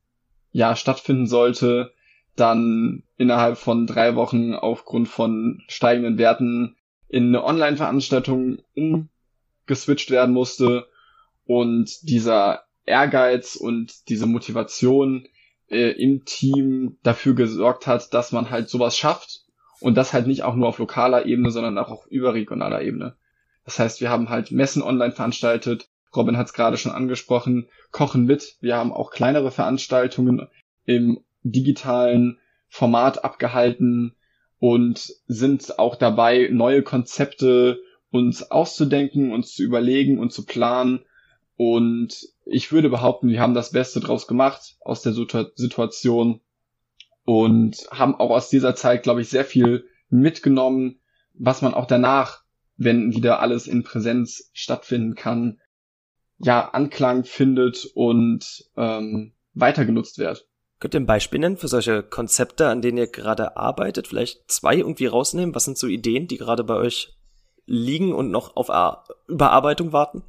ja stattfinden sollte, dann innerhalb von drei Wochen aufgrund von steigenden Werten in eine Online-Veranstaltung umgeswitcht werden musste und dieser Ehrgeiz und diese Motivation äh, im Team dafür gesorgt hat, dass man halt sowas schafft und das halt nicht auch nur auf lokaler Ebene, sondern auch auf überregionaler Ebene. Das heißt, wir haben halt Messen online veranstaltet. Robin hat es gerade schon angesprochen. Kochen mit. Wir haben auch kleinere Veranstaltungen im digitalen Format abgehalten und sind auch dabei, neue Konzepte uns auszudenken, uns zu überlegen und zu planen. Und ich würde behaupten, wir haben das Beste draus gemacht aus der Situation und haben auch aus dieser Zeit, glaube ich, sehr viel mitgenommen, was man auch danach wenn wieder alles in Präsenz stattfinden kann, ja, Anklang findet und ähm, weiter genutzt wird. Könnt ihr ein Beispiel nennen für solche Konzepte, an denen ihr gerade arbeitet? Vielleicht zwei irgendwie rausnehmen? Was sind so Ideen, die gerade bei euch liegen und noch auf Überarbeitung warten?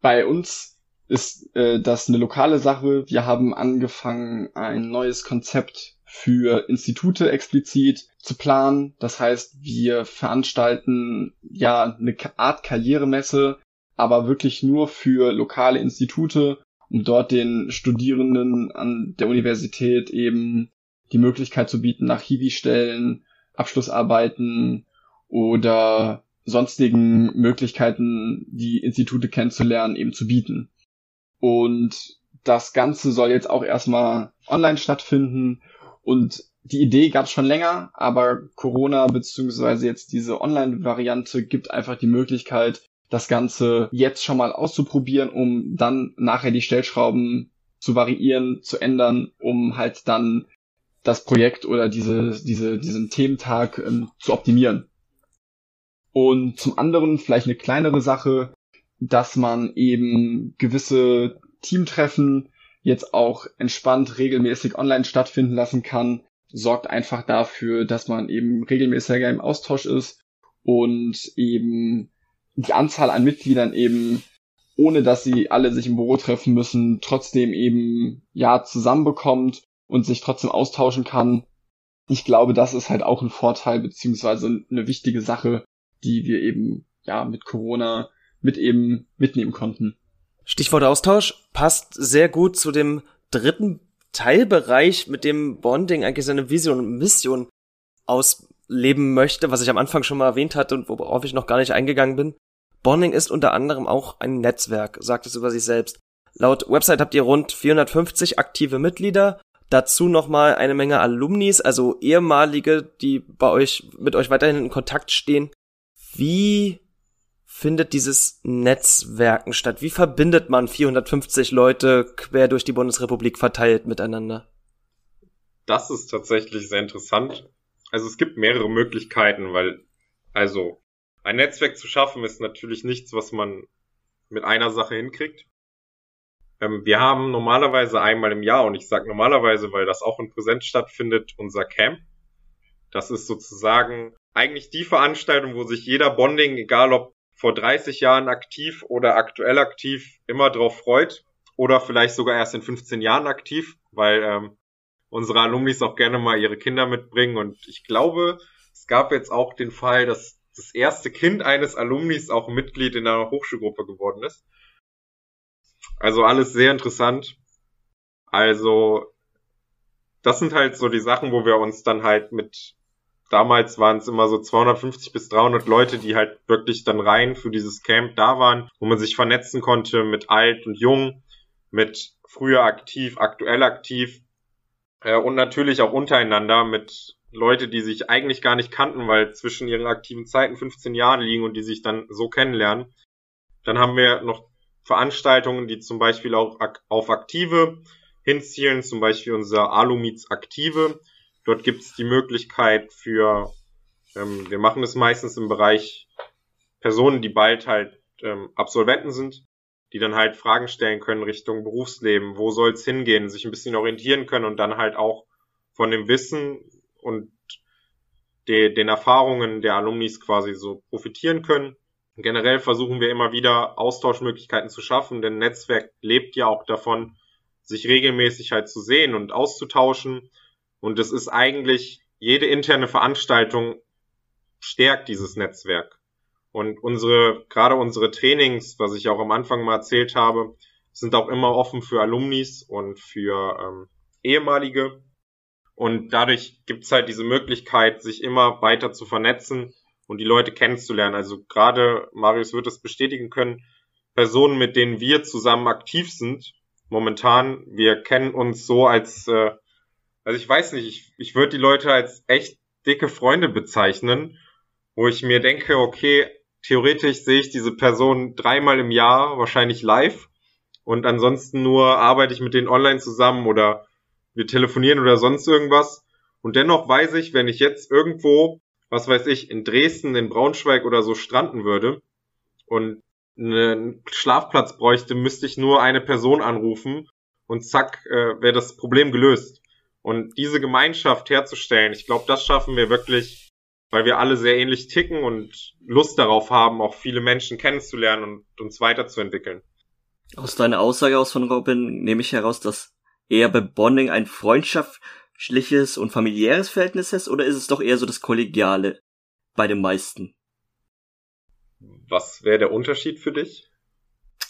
Bei uns ist äh, das eine lokale Sache. Wir haben angefangen, ein neues Konzept für Institute explizit zu planen. Das heißt, wir veranstalten ja eine Art Karrieremesse, aber wirklich nur für lokale Institute, um dort den Studierenden an der Universität eben die Möglichkeit zu bieten, nach Hiwi-Stellen, Abschlussarbeiten oder sonstigen Möglichkeiten, die Institute kennenzulernen, eben zu bieten. Und das Ganze soll jetzt auch erstmal online stattfinden und die Idee gab es schon länger, aber Corona beziehungsweise jetzt diese Online-Variante gibt einfach die Möglichkeit, das Ganze jetzt schon mal auszuprobieren, um dann nachher die Stellschrauben zu variieren, zu ändern, um halt dann das Projekt oder diese, diese, diesen Thementag ähm, zu optimieren. Und zum anderen vielleicht eine kleinere Sache, dass man eben gewisse Teamtreffen jetzt auch entspannt regelmäßig online stattfinden lassen kann, sorgt einfach dafür, dass man eben regelmäßiger im Austausch ist und eben die Anzahl an Mitgliedern eben, ohne dass sie alle sich im Büro treffen müssen, trotzdem eben, ja, zusammenbekommt und sich trotzdem austauschen kann. Ich glaube, das ist halt auch ein Vorteil, beziehungsweise eine wichtige Sache, die wir eben, ja, mit Corona mit eben mitnehmen konnten. Stichwort Austausch passt sehr gut zu dem dritten Teilbereich, mit dem Bonding eigentlich seine Vision und Mission ausleben möchte, was ich am Anfang schon mal erwähnt hatte und worauf ich noch gar nicht eingegangen bin. Bonding ist unter anderem auch ein Netzwerk, sagt es über sich selbst. Laut Website habt ihr rund 450 aktive Mitglieder, dazu nochmal eine Menge Alumnis, also ehemalige, die bei euch, mit euch weiterhin in Kontakt stehen. Wie findet dieses Netzwerken statt? Wie verbindet man 450 Leute quer durch die Bundesrepublik verteilt miteinander? Das ist tatsächlich sehr interessant. Also es gibt mehrere Möglichkeiten, weil, also, ein Netzwerk zu schaffen ist natürlich nichts, was man mit einer Sache hinkriegt. Ähm, wir haben normalerweise einmal im Jahr, und ich sage normalerweise, weil das auch in Präsenz stattfindet, unser Camp. Das ist sozusagen eigentlich die Veranstaltung, wo sich jeder Bonding, egal ob vor 30 Jahren aktiv oder aktuell aktiv, immer drauf freut. Oder vielleicht sogar erst in 15 Jahren aktiv, weil ähm, unsere Alumnis auch gerne mal ihre Kinder mitbringen. Und ich glaube, es gab jetzt auch den Fall, dass das erste Kind eines Alumnis auch Mitglied in einer Hochschulgruppe geworden ist. Also alles sehr interessant. Also das sind halt so die Sachen, wo wir uns dann halt mit damals waren es immer so 250 bis 300 Leute, die halt wirklich dann rein für dieses Camp da waren, wo man sich vernetzen konnte mit alt und jung, mit früher aktiv, aktuell aktiv äh, und natürlich auch untereinander mit Leute, die sich eigentlich gar nicht kannten, weil zwischen ihren aktiven Zeiten 15 Jahre liegen und die sich dann so kennenlernen. Dann haben wir noch Veranstaltungen, die zum Beispiel auch auf Aktive hinzielen, zum Beispiel unser Alumiz Aktive. Dort gibt es die Möglichkeit für, ähm, wir machen es meistens im Bereich Personen, die bald halt ähm, Absolventen sind, die dann halt Fragen stellen können Richtung Berufsleben, wo soll es hingehen, sich ein bisschen orientieren können und dann halt auch von dem Wissen und de, den Erfahrungen der Alumnis quasi so profitieren können. Generell versuchen wir immer wieder Austauschmöglichkeiten zu schaffen, denn Netzwerk lebt ja auch davon, sich regelmäßig halt zu sehen und auszutauschen. Und es ist eigentlich, jede interne Veranstaltung stärkt dieses Netzwerk. Und unsere, gerade unsere Trainings, was ich auch am Anfang mal erzählt habe, sind auch immer offen für Alumnis und für ähm, ehemalige. Und dadurch gibt's halt diese Möglichkeit, sich immer weiter zu vernetzen und die Leute kennenzulernen. Also gerade, Marius wird es bestätigen können, Personen, mit denen wir zusammen aktiv sind, momentan, wir kennen uns so als, äh, also ich weiß nicht, ich, ich würde die Leute als echt dicke Freunde bezeichnen, wo ich mir denke, okay, theoretisch sehe ich diese Person dreimal im Jahr, wahrscheinlich live, und ansonsten nur arbeite ich mit denen online zusammen oder wir telefonieren oder sonst irgendwas. Und dennoch weiß ich, wenn ich jetzt irgendwo was weiß ich, in Dresden, in Braunschweig oder so stranden würde und einen Schlafplatz bräuchte, müsste ich nur eine Person anrufen und zack, äh, wäre das Problem gelöst. Und diese Gemeinschaft herzustellen, ich glaube, das schaffen wir wirklich, weil wir alle sehr ähnlich ticken und Lust darauf haben, auch viele Menschen kennenzulernen und uns weiterzuentwickeln. Aus deiner Aussage aus von Robin nehme ich heraus, dass eher bei Bonding ein Freundschaft schliches und familiäres Verhältnis hast, oder ist es doch eher so das Kollegiale bei den meisten? Was wäre der Unterschied für dich?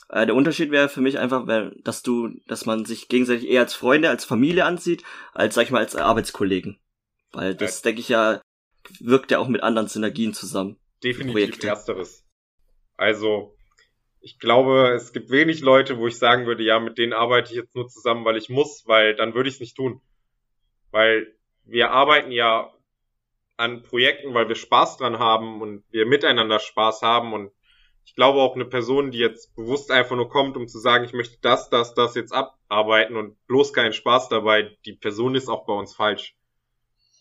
Äh, der Unterschied wäre für mich einfach, dass du, dass man sich gegenseitig eher als Freunde, als Familie ansieht, als sag ich mal als Arbeitskollegen. Weil das, ja. denke ich ja, wirkt ja auch mit anderen Synergien zusammen. Definitiv Projekte. ersteres. Also, ich glaube, es gibt wenig Leute, wo ich sagen würde, ja, mit denen arbeite ich jetzt nur zusammen, weil ich muss, weil dann würde ich es nicht tun. Weil wir arbeiten ja an Projekten, weil wir Spaß dran haben und wir miteinander Spaß haben und ich glaube auch eine Person, die jetzt bewusst einfach nur kommt, um zu sagen, ich möchte das, das, das jetzt abarbeiten und bloß keinen Spaß dabei, die Person ist auch bei uns falsch.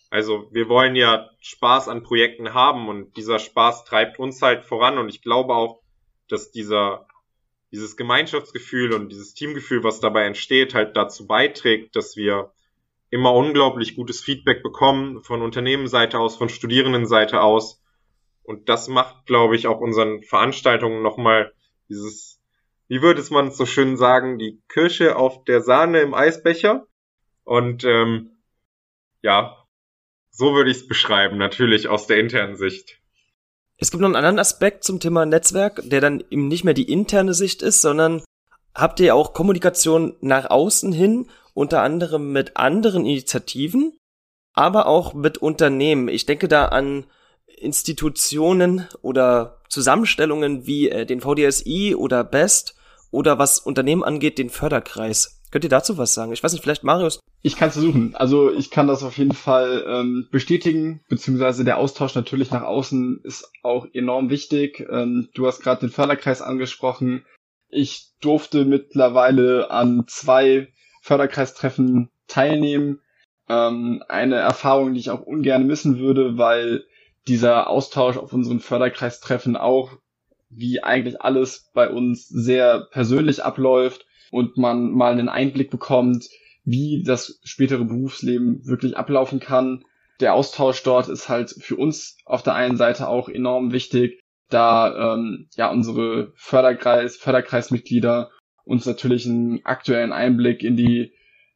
Also wir wollen ja Spaß an Projekten haben und dieser Spaß treibt uns halt voran und ich glaube auch, dass dieser dieses Gemeinschaftsgefühl und dieses Teamgefühl, was dabei entsteht, halt dazu beiträgt, dass wir immer unglaublich gutes Feedback bekommen von Unternehmensseite aus, von Studierendenseite aus. Und das macht, glaube ich, auch unseren Veranstaltungen nochmal dieses, wie würde es man so schön sagen, die Kirsche auf der Sahne im Eisbecher. Und ähm, ja, so würde ich es beschreiben, natürlich aus der internen Sicht. Es gibt noch einen anderen Aspekt zum Thema Netzwerk, der dann eben nicht mehr die interne Sicht ist, sondern habt ihr auch Kommunikation nach außen hin unter anderem mit anderen Initiativen, aber auch mit Unternehmen. Ich denke da an Institutionen oder Zusammenstellungen wie äh, den VDSI oder BEST oder was Unternehmen angeht, den Förderkreis. Könnt ihr dazu was sagen? Ich weiß nicht, vielleicht Marius? Ich kann es versuchen. Also ich kann das auf jeden Fall ähm, bestätigen, beziehungsweise der Austausch natürlich nach außen ist auch enorm wichtig. Ähm, du hast gerade den Förderkreis angesprochen. Ich durfte mittlerweile an zwei Förderkreistreffen teilnehmen. Ähm, eine Erfahrung, die ich auch ungern missen würde, weil dieser Austausch auf unseren Förderkreistreffen auch, wie eigentlich alles bei uns, sehr persönlich abläuft und man mal einen Einblick bekommt, wie das spätere Berufsleben wirklich ablaufen kann. Der Austausch dort ist halt für uns auf der einen Seite auch enorm wichtig, da ähm, ja unsere Förderkreis, Förderkreismitglieder uns natürlich einen aktuellen Einblick in die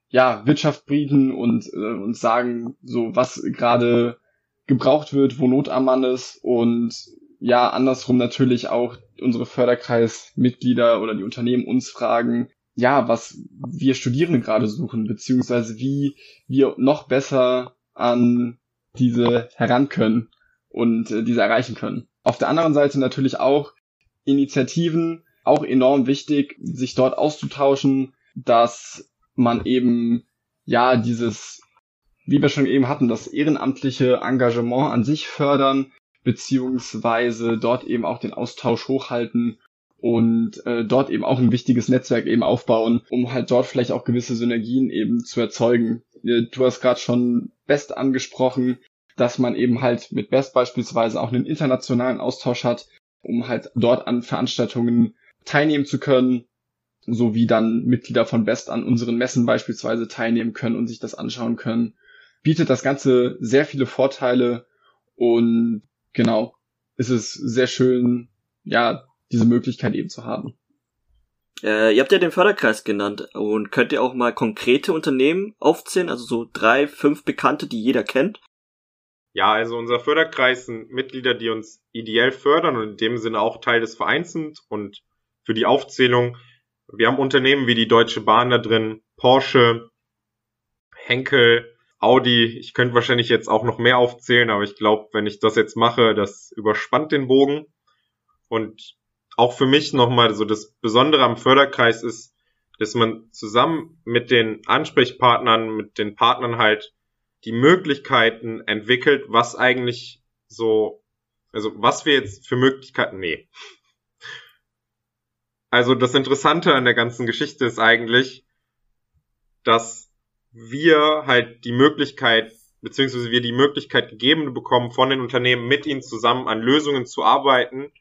ja, Wirtschaft bieten und äh, uns sagen, so was gerade gebraucht wird, wo Not am Mann ist und ja, andersrum natürlich auch unsere Förderkreismitglieder oder die Unternehmen uns fragen, ja, was wir Studierende gerade suchen, beziehungsweise wie wir noch besser an diese heran können und äh, diese erreichen können. Auf der anderen Seite natürlich auch Initiativen, auch enorm wichtig, sich dort auszutauschen, dass man eben ja dieses, wie wir schon eben hatten, das ehrenamtliche Engagement an sich fördern, beziehungsweise dort eben auch den Austausch hochhalten und äh, dort eben auch ein wichtiges Netzwerk eben aufbauen, um halt dort vielleicht auch gewisse Synergien eben zu erzeugen. Äh, du hast gerade schon Best angesprochen, dass man eben halt mit Best beispielsweise auch einen internationalen Austausch hat, um halt dort an Veranstaltungen teilnehmen zu können, sowie dann Mitglieder von Best an unseren Messen beispielsweise teilnehmen können und sich das anschauen können. Bietet das Ganze sehr viele Vorteile und genau, ist es sehr schön, ja, diese Möglichkeit eben zu haben. Äh, ihr habt ja den Förderkreis genannt und könnt ihr auch mal konkrete Unternehmen aufzählen, also so drei, fünf Bekannte, die jeder kennt? Ja, also unser Förderkreis sind Mitglieder, die uns ideell fördern und in dem Sinne auch Teil des Vereins sind. Und für die Aufzählung, wir haben Unternehmen wie die Deutsche Bahn da drin, Porsche, Henkel, Audi. Ich könnte wahrscheinlich jetzt auch noch mehr aufzählen, aber ich glaube, wenn ich das jetzt mache, das überspannt den Bogen. Und auch für mich nochmal so das Besondere am Förderkreis ist, dass man zusammen mit den Ansprechpartnern, mit den Partnern halt die Möglichkeiten entwickelt, was eigentlich so, also was wir jetzt für Möglichkeiten, nee. Also das Interessante an der ganzen Geschichte ist eigentlich, dass wir halt die Möglichkeit, beziehungsweise wir die Möglichkeit gegeben bekommen, von den Unternehmen mit ihnen zusammen an Lösungen zu arbeiten,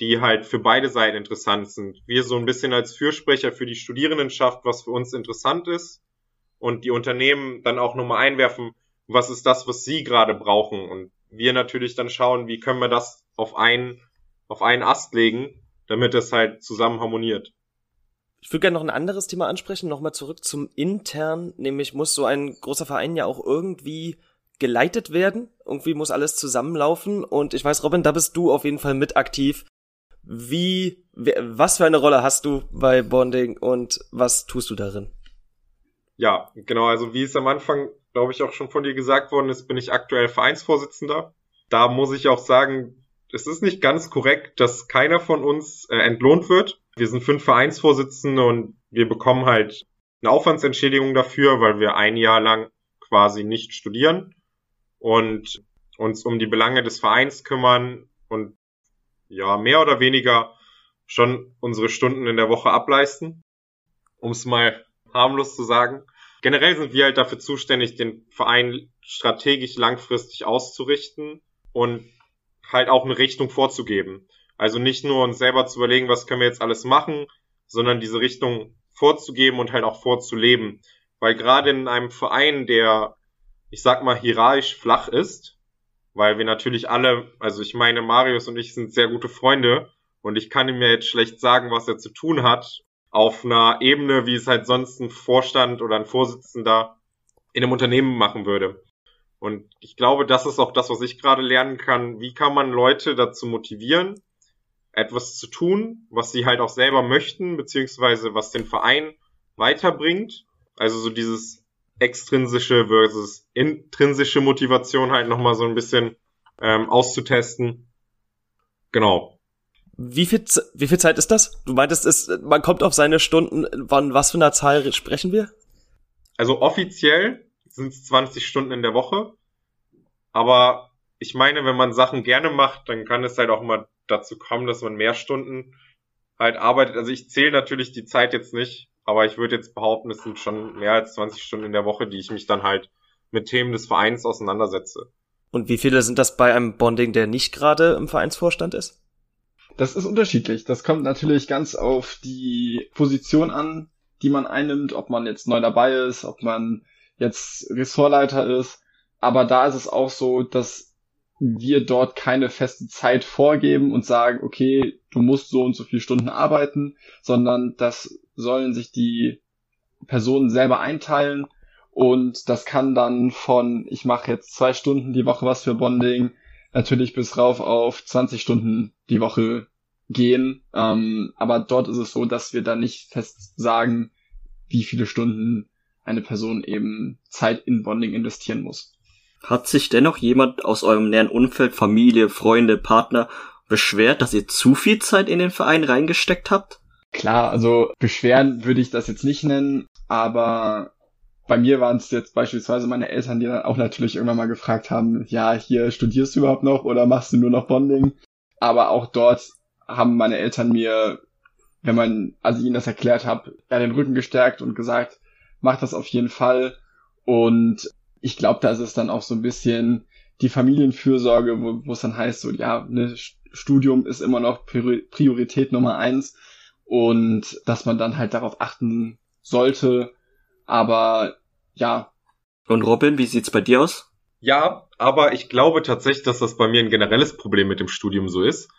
die halt für beide Seiten interessant sind. Wir so ein bisschen als Fürsprecher für die Studierendenschaft, was für uns interessant ist und die Unternehmen dann auch nochmal einwerfen, was ist das, was sie gerade brauchen und wir natürlich dann schauen, wie können wir das auf einen, auf einen Ast legen, damit es halt zusammen harmoniert. Ich würde gerne noch ein anderes Thema ansprechen, nochmal zurück zum intern, nämlich muss so ein großer Verein ja auch irgendwie geleitet werden, irgendwie muss alles zusammenlaufen und ich weiß, Robin, da bist du auf jeden Fall mit aktiv. Wie, was für eine Rolle hast du bei Bonding und was tust du darin? Ja, genau, also wie es am Anfang, glaube ich, auch schon von dir gesagt worden ist, bin ich aktuell Vereinsvorsitzender. Da muss ich auch sagen, es ist nicht ganz korrekt, dass keiner von uns äh, entlohnt wird. Wir sind fünf Vereinsvorsitzende und wir bekommen halt eine Aufwandsentschädigung dafür, weil wir ein Jahr lang quasi nicht studieren und uns um die Belange des Vereins kümmern und ja, mehr oder weniger schon unsere Stunden in der Woche ableisten, um es mal harmlos zu sagen. Generell sind wir halt dafür zuständig, den Verein strategisch langfristig auszurichten und halt auch eine Richtung vorzugeben. Also nicht nur uns selber zu überlegen, was können wir jetzt alles machen, sondern diese Richtung vorzugeben und halt auch vorzuleben. Weil gerade in einem Verein, der, ich sag mal, hierarchisch flach ist, weil wir natürlich alle, also ich meine, Marius und ich sind sehr gute Freunde und ich kann ihm ja jetzt schlecht sagen, was er zu tun hat, auf einer Ebene, wie es halt sonst ein Vorstand oder ein Vorsitzender in einem Unternehmen machen würde. Und ich glaube, das ist auch das, was ich gerade lernen kann. Wie kann man Leute dazu motivieren, etwas zu tun, was sie halt auch selber möchten, beziehungsweise was den Verein weiterbringt? Also so dieses extrinsische versus intrinsische Motivation halt nochmal so ein bisschen ähm, auszutesten. Genau. Wie viel, wie viel Zeit ist das? Du meintest, es, man kommt auf seine Stunden. Wann, was für einer Zahl sprechen wir? Also offiziell sind es 20 Stunden in der Woche. Aber ich meine, wenn man Sachen gerne macht, dann kann es halt auch mal dazu kommen, dass man mehr Stunden halt arbeitet. Also ich zähle natürlich die Zeit jetzt nicht, aber ich würde jetzt behaupten, es sind schon mehr als 20 Stunden in der Woche, die ich mich dann halt mit Themen des Vereins auseinandersetze. Und wie viele sind das bei einem Bonding, der nicht gerade im Vereinsvorstand ist? Das ist unterschiedlich. Das kommt natürlich ganz auf die Position an, die man einnimmt, ob man jetzt neu dabei ist, ob man jetzt Ressortleiter ist. Aber da ist es auch so, dass wir dort keine feste Zeit vorgeben und sagen, okay, du musst so und so viele Stunden arbeiten, sondern das sollen sich die Personen selber einteilen und das kann dann von, ich mache jetzt zwei Stunden die Woche was für Bonding, natürlich bis rauf auf 20 Stunden die Woche gehen. Ähm, aber dort ist es so, dass wir da nicht fest sagen, wie viele Stunden eine Person eben Zeit in Bonding investieren muss. Hat sich dennoch jemand aus eurem näheren Umfeld, Familie, Freunde, Partner beschwert, dass ihr zu viel Zeit in den Verein reingesteckt habt? Klar, also beschweren würde ich das jetzt nicht nennen, aber bei mir waren es jetzt beispielsweise meine Eltern, die dann auch natürlich irgendwann mal gefragt haben, ja, hier studierst du überhaupt noch oder machst du nur noch Bonding? Aber auch dort haben meine Eltern mir, wenn man, als ich ihnen das erklärt habe, ja, den Rücken gestärkt und gesagt, mach das auf jeden Fall. Und ich glaube, da ist es dann auch so ein bisschen die Familienfürsorge, wo, wo es dann heißt, so, ja, ne, Studium ist immer noch Priorität Nummer eins und dass man dann halt darauf achten sollte. Aber ja. Und Robin, wie sieht's bei dir aus? Ja, aber ich glaube tatsächlich, dass das bei mir ein generelles Problem mit dem Studium so ist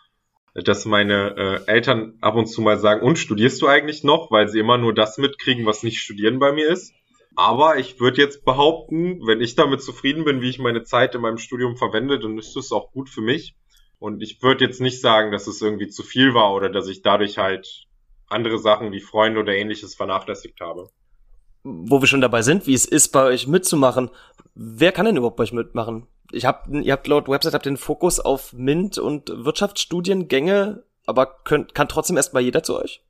dass meine äh, Eltern ab und zu mal sagen, und studierst du eigentlich noch? Weil sie immer nur das mitkriegen, was nicht studieren bei mir ist. Aber ich würde jetzt behaupten, wenn ich damit zufrieden bin, wie ich meine Zeit in meinem Studium verwende, dann ist das auch gut für mich. Und ich würde jetzt nicht sagen, dass es irgendwie zu viel war oder dass ich dadurch halt andere Sachen wie Freunde oder ähnliches vernachlässigt habe. Wo wir schon dabei sind, wie es ist, bei euch mitzumachen. Wer kann denn überhaupt bei euch mitmachen? ich hab, ihr habt laut Website habt den Fokus auf MINT und Wirtschaftsstudiengänge, aber könnt, kann trotzdem erstmal jeder zu euch?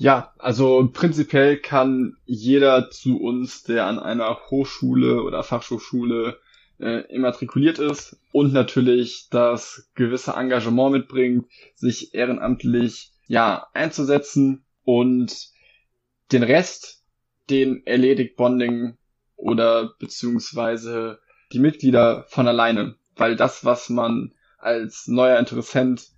Ja, also prinzipiell kann jeder zu uns, der an einer Hochschule oder Fachhochschule äh, immatrikuliert ist und natürlich das gewisse Engagement mitbringt, sich ehrenamtlich ja einzusetzen und den Rest, den erledigt Bonding oder beziehungsweise die Mitglieder von alleine, weil das, was man als neuer Interessent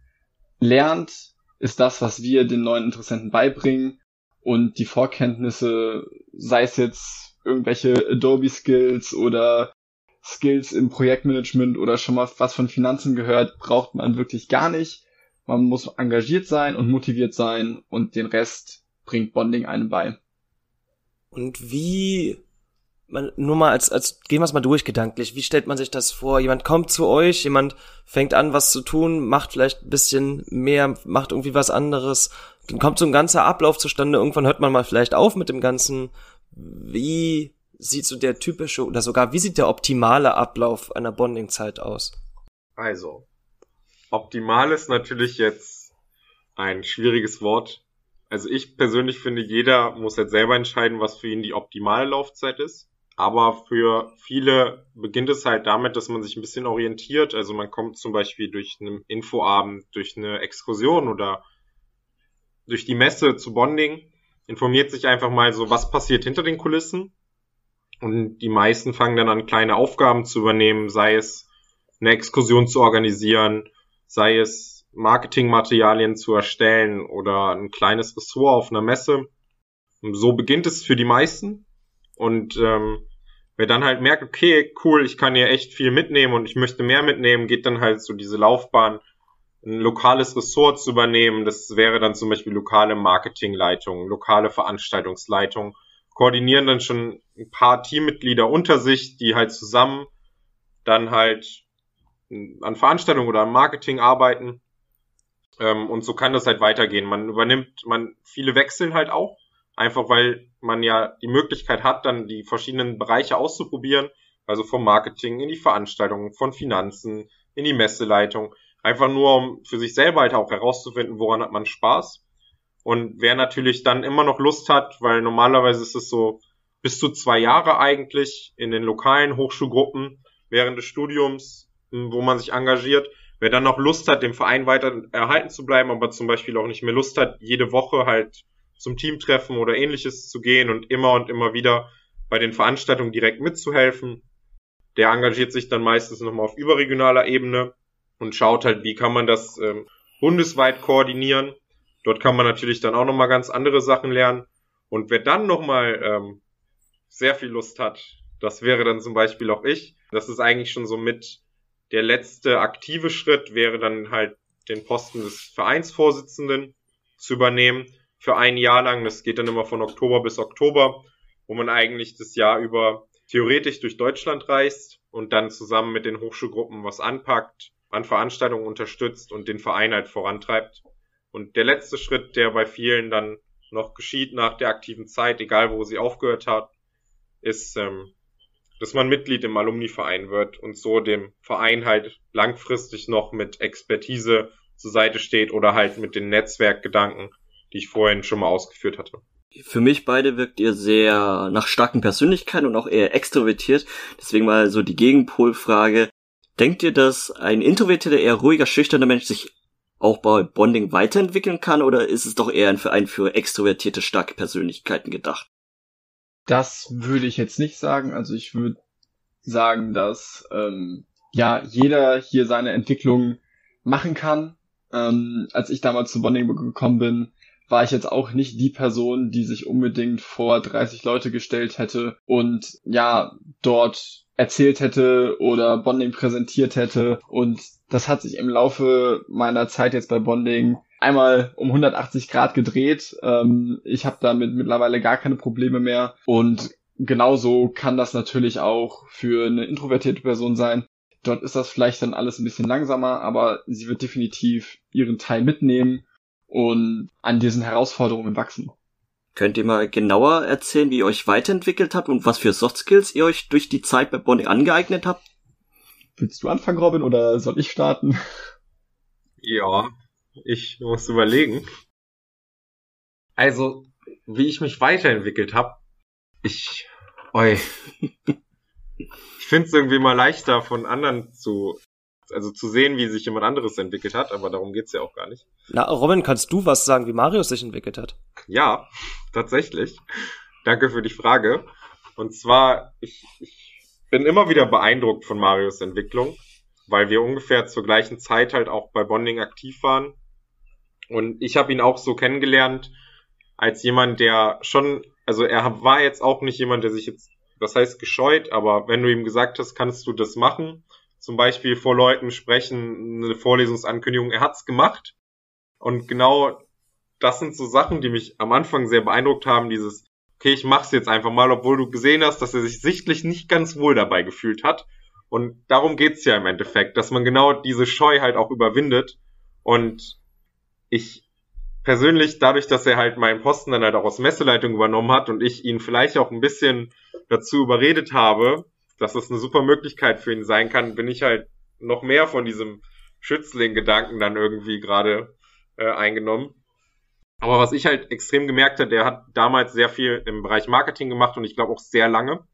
lernt, ist das, was wir den neuen Interessenten beibringen und die Vorkenntnisse, sei es jetzt irgendwelche Adobe Skills oder Skills im Projektmanagement oder schon mal was von Finanzen gehört, braucht man wirklich gar nicht. Man muss engagiert sein und motiviert sein und den Rest bringt Bonding einem bei. Und wie man, nur mal als, als, gehen wir es mal durch gedanklich. Wie stellt man sich das vor? Jemand kommt zu euch, jemand fängt an, was zu tun, macht vielleicht ein bisschen mehr, macht irgendwie was anderes. Dann kommt so ein ganzer Ablauf zustande. Irgendwann hört man mal vielleicht auf mit dem Ganzen. Wie sieht so der typische oder sogar wie sieht der optimale Ablauf einer Bonding-Zeit aus? Also, optimal ist natürlich jetzt ein schwieriges Wort. Also ich persönlich finde, jeder muss jetzt selber entscheiden, was für ihn die optimale Laufzeit ist. Aber für viele beginnt es halt damit, dass man sich ein bisschen orientiert. Also man kommt zum Beispiel durch einen Infoabend, durch eine Exkursion oder durch die Messe zu Bonding, informiert sich einfach mal so, was passiert hinter den Kulissen. Und die meisten fangen dann an, kleine Aufgaben zu übernehmen, sei es eine Exkursion zu organisieren, sei es Marketingmaterialien zu erstellen oder ein kleines Ressort auf einer Messe. Und so beginnt es für die meisten. Und ähm, wer dann halt merkt, okay, cool, ich kann hier echt viel mitnehmen und ich möchte mehr mitnehmen, geht dann halt so diese Laufbahn, ein lokales Ressort zu übernehmen. Das wäre dann zum Beispiel lokale Marketingleitung, lokale Veranstaltungsleitung, koordinieren dann schon ein paar Teammitglieder unter sich, die halt zusammen dann halt an Veranstaltungen oder am Marketing arbeiten. Ähm, und so kann das halt weitergehen. Man übernimmt, man, viele wechseln halt auch einfach weil man ja die Möglichkeit hat, dann die verschiedenen Bereiche auszuprobieren, also vom Marketing in die Veranstaltungen, von Finanzen in die Messeleitung. Einfach nur, um für sich selber halt auch herauszufinden, woran hat man Spaß. Und wer natürlich dann immer noch Lust hat, weil normalerweise ist es so bis zu zwei Jahre eigentlich in den lokalen Hochschulgruppen während des Studiums, hm, wo man sich engagiert. Wer dann noch Lust hat, dem Verein weiter erhalten zu bleiben, aber zum Beispiel auch nicht mehr Lust hat, jede Woche halt zum Teamtreffen oder ähnliches zu gehen und immer und immer wieder bei den Veranstaltungen direkt mitzuhelfen, der engagiert sich dann meistens nochmal auf überregionaler Ebene und schaut halt, wie kann man das ähm, bundesweit koordinieren. Dort kann man natürlich dann auch nochmal ganz andere Sachen lernen. Und wer dann nochmal ähm, sehr viel Lust hat, das wäre dann zum Beispiel auch ich. Das ist eigentlich schon so mit der letzte aktive Schritt, wäre dann halt den Posten des Vereinsvorsitzenden zu übernehmen für ein Jahr lang. Das geht dann immer von Oktober bis Oktober, wo man eigentlich das Jahr über theoretisch durch Deutschland reist und dann zusammen mit den Hochschulgruppen was anpackt, an Veranstaltungen unterstützt und den Verein halt vorantreibt. Und der letzte Schritt, der bei vielen dann noch geschieht nach der aktiven Zeit, egal wo sie aufgehört hat, ist, ähm, dass man Mitglied im Alumni-Verein wird und so dem Verein halt langfristig noch mit Expertise zur Seite steht oder halt mit den Netzwerkgedanken, die ich vorhin schon mal ausgeführt hatte. Für mich beide wirkt ihr sehr nach starken Persönlichkeiten und auch eher extrovertiert. Deswegen mal so die Gegenpolfrage. Denkt ihr, dass ein introvertierter, eher ruhiger, schüchterner Mensch sich auch bei Bonding weiterentwickeln kann oder ist es doch eher ein Verein für extrovertierte, starke Persönlichkeiten gedacht? Das würde ich jetzt nicht sagen. Also ich würde sagen, dass ähm, ja jeder hier seine Entwicklung machen kann. Ähm, als ich damals zu Bonding gekommen bin, war ich jetzt auch nicht die Person, die sich unbedingt vor 30 Leute gestellt hätte und ja, dort erzählt hätte oder Bonding präsentiert hätte. Und das hat sich im Laufe meiner Zeit jetzt bei Bonding einmal um 180 Grad gedreht. Ähm, ich habe damit mittlerweile gar keine Probleme mehr. Und genauso kann das natürlich auch für eine introvertierte Person sein. Dort ist das vielleicht dann alles ein bisschen langsamer, aber sie wird definitiv ihren Teil mitnehmen und an diesen Herausforderungen wachsen. Könnt ihr mal genauer erzählen, wie ihr euch weiterentwickelt habt und was für Soft Skills ihr euch durch die Zeit bei Bonding angeeignet habt? Willst du anfangen, Robin, oder soll ich starten? Ja, ich muss überlegen. Also, wie ich mich weiterentwickelt habe, ich, oi, (laughs) ich finde es irgendwie mal leichter von anderen zu also zu sehen, wie sich jemand anderes entwickelt hat, aber darum geht's ja auch gar nicht. Na, Robin, kannst du was sagen, wie Marius sich entwickelt hat? Ja, tatsächlich. Danke für die Frage. Und zwar, ich, ich bin immer wieder beeindruckt von Marius Entwicklung, weil wir ungefähr zur gleichen Zeit halt auch bei Bonding aktiv waren. Und ich habe ihn auch so kennengelernt als jemand, der schon, also er war jetzt auch nicht jemand, der sich jetzt, das heißt gescheut, aber wenn du ihm gesagt hast, kannst du das machen, zum Beispiel vor Leuten sprechen, eine Vorlesungsankündigung, er hat's gemacht. Und genau das sind so Sachen, die mich am Anfang sehr beeindruckt haben, dieses, okay, ich mach's jetzt einfach mal, obwohl du gesehen hast, dass er sich sichtlich nicht ganz wohl dabei gefühlt hat. Und darum geht's ja im Endeffekt, dass man genau diese Scheu halt auch überwindet. Und ich persönlich, dadurch, dass er halt meinen Posten dann halt auch aus Messeleitung übernommen hat und ich ihn vielleicht auch ein bisschen dazu überredet habe, dass das eine super Möglichkeit für ihn sein kann, bin ich halt noch mehr von diesem Schützling-Gedanken dann irgendwie gerade äh, eingenommen. Aber was ich halt extrem gemerkt habe, der hat damals sehr viel im Bereich Marketing gemacht und ich glaube auch sehr lange.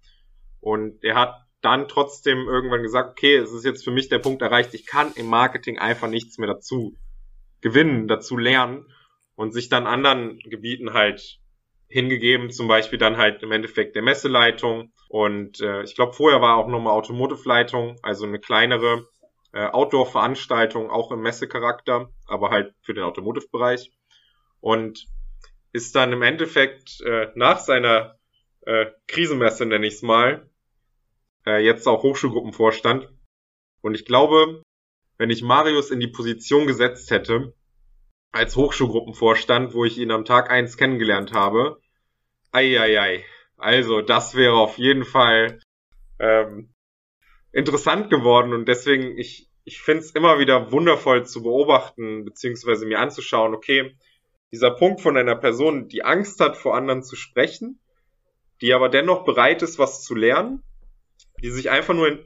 Und er hat dann trotzdem irgendwann gesagt, okay, es ist jetzt für mich der Punkt erreicht, ich kann im Marketing einfach nichts mehr dazu gewinnen, dazu lernen und sich dann anderen Gebieten halt hingegeben, zum Beispiel dann halt im Endeffekt der Messeleitung. Und äh, ich glaube vorher war auch nochmal Automotive-Leitung, also eine kleinere äh, Outdoor-Veranstaltung, auch im Messecharakter, aber halt für den Automotive-Bereich. Und ist dann im Endeffekt äh, nach seiner äh, Krisenmesse, nenne ich es mal, äh, jetzt auch Hochschulgruppenvorstand. Und ich glaube, wenn ich Marius in die Position gesetzt hätte, als Hochschulgruppenvorstand, wo ich ihn am Tag eins kennengelernt habe. Eieiei. Also, das wäre auf jeden Fall ähm, interessant geworden und deswegen, ich, ich finde es immer wieder wundervoll zu beobachten, beziehungsweise mir anzuschauen, okay, dieser Punkt von einer Person, die Angst hat, vor anderen zu sprechen, die aber dennoch bereit ist, was zu lernen, die sich einfach nur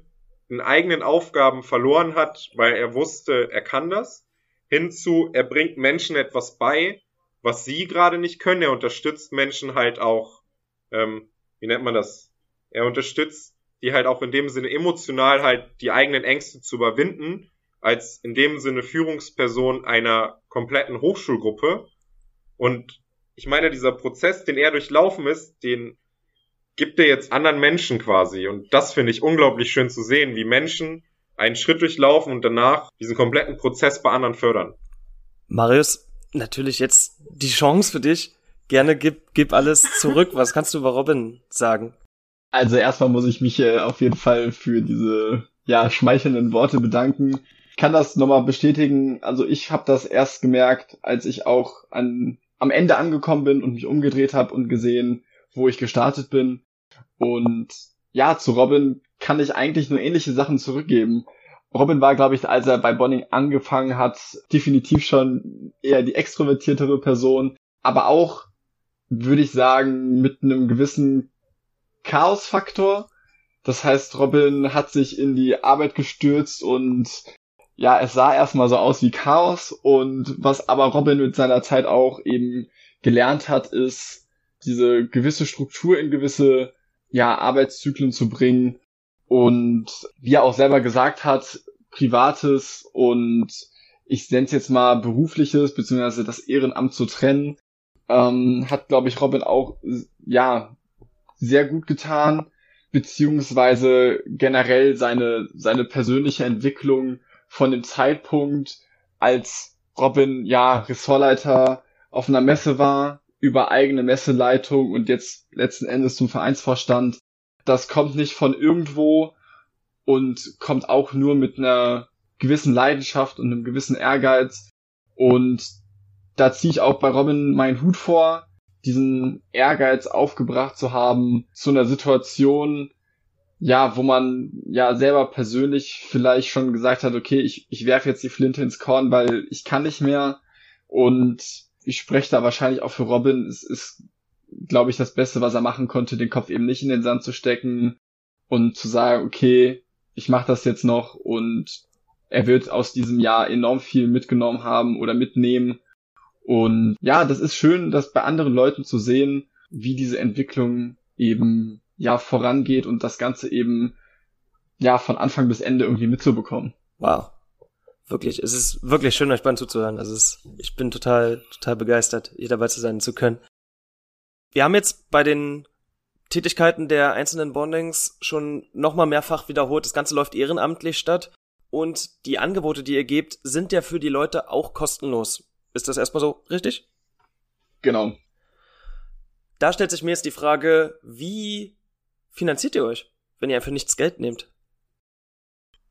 in eigenen Aufgaben verloren hat, weil er wusste, er kann das, hinzu, er bringt Menschen etwas bei, was sie gerade nicht können. Er unterstützt Menschen halt auch, ähm, wie nennt man das? Er unterstützt die halt auch in dem Sinne emotional halt die eigenen Ängste zu überwinden, als in dem Sinne Führungsperson einer kompletten Hochschulgruppe. Und ich meine, dieser Prozess, den er durchlaufen ist, den gibt er jetzt anderen Menschen quasi. Und das finde ich unglaublich schön zu sehen, wie Menschen einen Schritt durchlaufen und danach diesen kompletten Prozess bei anderen fördern. Marius, natürlich jetzt die Chance für dich. Gerne gib, gib alles zurück. Was kannst du über Robin sagen? Also erstmal muss ich mich äh, auf jeden Fall für diese ja schmeichelnden Worte bedanken. Ich kann das nochmal bestätigen. Also ich habe das erst gemerkt, als ich auch an, am Ende angekommen bin und mich umgedreht habe und gesehen, wo ich gestartet bin. Und ja, zu Robin kann ich eigentlich nur ähnliche Sachen zurückgeben. Robin war, glaube ich, als er bei Bonning angefangen hat, definitiv schon eher die extrovertiertere Person, aber auch, würde ich sagen, mit einem gewissen Chaos-Faktor. Das heißt, Robin hat sich in die Arbeit gestürzt und ja, es sah erstmal so aus wie Chaos und was aber Robin mit seiner Zeit auch eben gelernt hat, ist diese gewisse Struktur in gewisse ja, Arbeitszyklen zu bringen und wie er auch selber gesagt hat, privates und ich nenne es jetzt mal berufliches beziehungsweise das Ehrenamt zu trennen, ähm, hat glaube ich Robin auch ja sehr gut getan, beziehungsweise generell seine, seine persönliche Entwicklung von dem Zeitpunkt, als Robin ja Ressortleiter auf einer Messe war, über eigene Messeleitung und jetzt letzten Endes zum Vereinsvorstand. Das kommt nicht von irgendwo und kommt auch nur mit einer gewissen Leidenschaft und einem gewissen Ehrgeiz. Und da ziehe ich auch bei Robin meinen Hut vor, diesen Ehrgeiz aufgebracht zu haben zu einer Situation, ja, wo man ja selber persönlich vielleicht schon gesagt hat, okay, ich, ich werfe jetzt die Flinte ins Korn, weil ich kann nicht mehr. Und ich spreche da wahrscheinlich auch für Robin. Es ist, glaube ich, das Beste, was er machen konnte, den Kopf eben nicht in den Sand zu stecken und zu sagen, okay, ich mache das jetzt noch und er wird aus diesem Jahr enorm viel mitgenommen haben oder mitnehmen und ja, das ist schön, das bei anderen Leuten zu sehen, wie diese Entwicklung eben ja vorangeht und das Ganze eben ja von Anfang bis Ende irgendwie mitzubekommen. Wow. Wirklich, es ist wirklich schön, euch beiden zuzuhören. Also es ich bin total, total begeistert, hier dabei zu sein zu können. Wir haben jetzt bei den Tätigkeiten der einzelnen Bondings schon nochmal mehrfach wiederholt. Das Ganze läuft ehrenamtlich statt. Und die Angebote, die ihr gebt, sind ja für die Leute auch kostenlos. Ist das erstmal so richtig? Genau. Da stellt sich mir jetzt die Frage, wie finanziert ihr euch, wenn ihr einfach nichts Geld nehmt?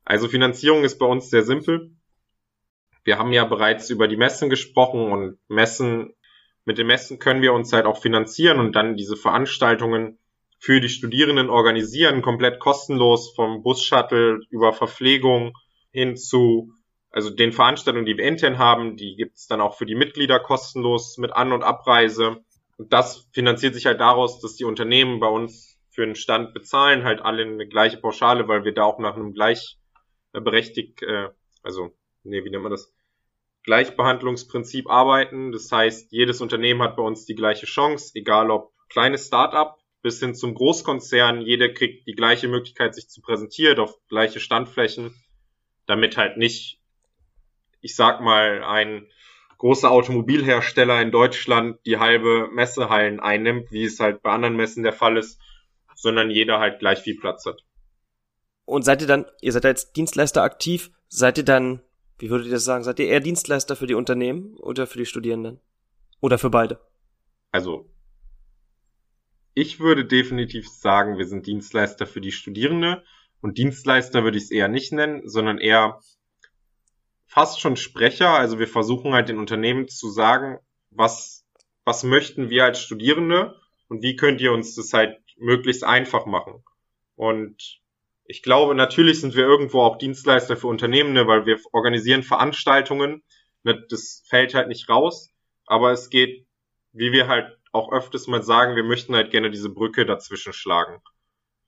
Also Finanzierung ist bei uns sehr simpel. Wir haben ja bereits über die Messen gesprochen und Messen, mit den Messen können wir uns halt auch finanzieren und dann diese Veranstaltungen für die Studierenden organisieren, komplett kostenlos vom Bus-Shuttle über Verpflegung hin zu also den Veranstaltungen, die wir intern haben, die gibt's dann auch für die Mitglieder kostenlos mit An- und Abreise. Und das finanziert sich halt daraus, dass die Unternehmen bei uns für einen Stand bezahlen, halt alle eine gleiche Pauschale, weil wir da auch nach einem gleichberechtigt, äh, also, nee, wie nennt man das? Gleichbehandlungsprinzip arbeiten. Das heißt, jedes Unternehmen hat bei uns die gleiche Chance, egal ob kleines Start-up bis hin zum Großkonzern. Jeder kriegt die gleiche Möglichkeit, sich zu präsentieren auf gleiche Standflächen, damit halt nicht ich sag mal, ein großer Automobilhersteller in Deutschland die halbe Messehallen einnimmt, wie es halt bei anderen Messen der Fall ist, sondern jeder halt gleich viel Platz hat. Und seid ihr dann, ihr seid als Dienstleister aktiv, seid ihr dann, wie würdet ihr das sagen, seid ihr eher Dienstleister für die Unternehmen oder für die Studierenden? Oder für beide? Also, ich würde definitiv sagen, wir sind Dienstleister für die Studierende und Dienstleister würde ich es eher nicht nennen, sondern eher fast schon Sprecher. Also wir versuchen halt den Unternehmen zu sagen, was, was möchten wir als Studierende und wie könnt ihr uns das halt möglichst einfach machen. Und ich glaube, natürlich sind wir irgendwo auch Dienstleister für Unternehmen, ne, weil wir organisieren Veranstaltungen. Ne, das fällt halt nicht raus. Aber es geht, wie wir halt auch öfters mal sagen, wir möchten halt gerne diese Brücke dazwischen schlagen.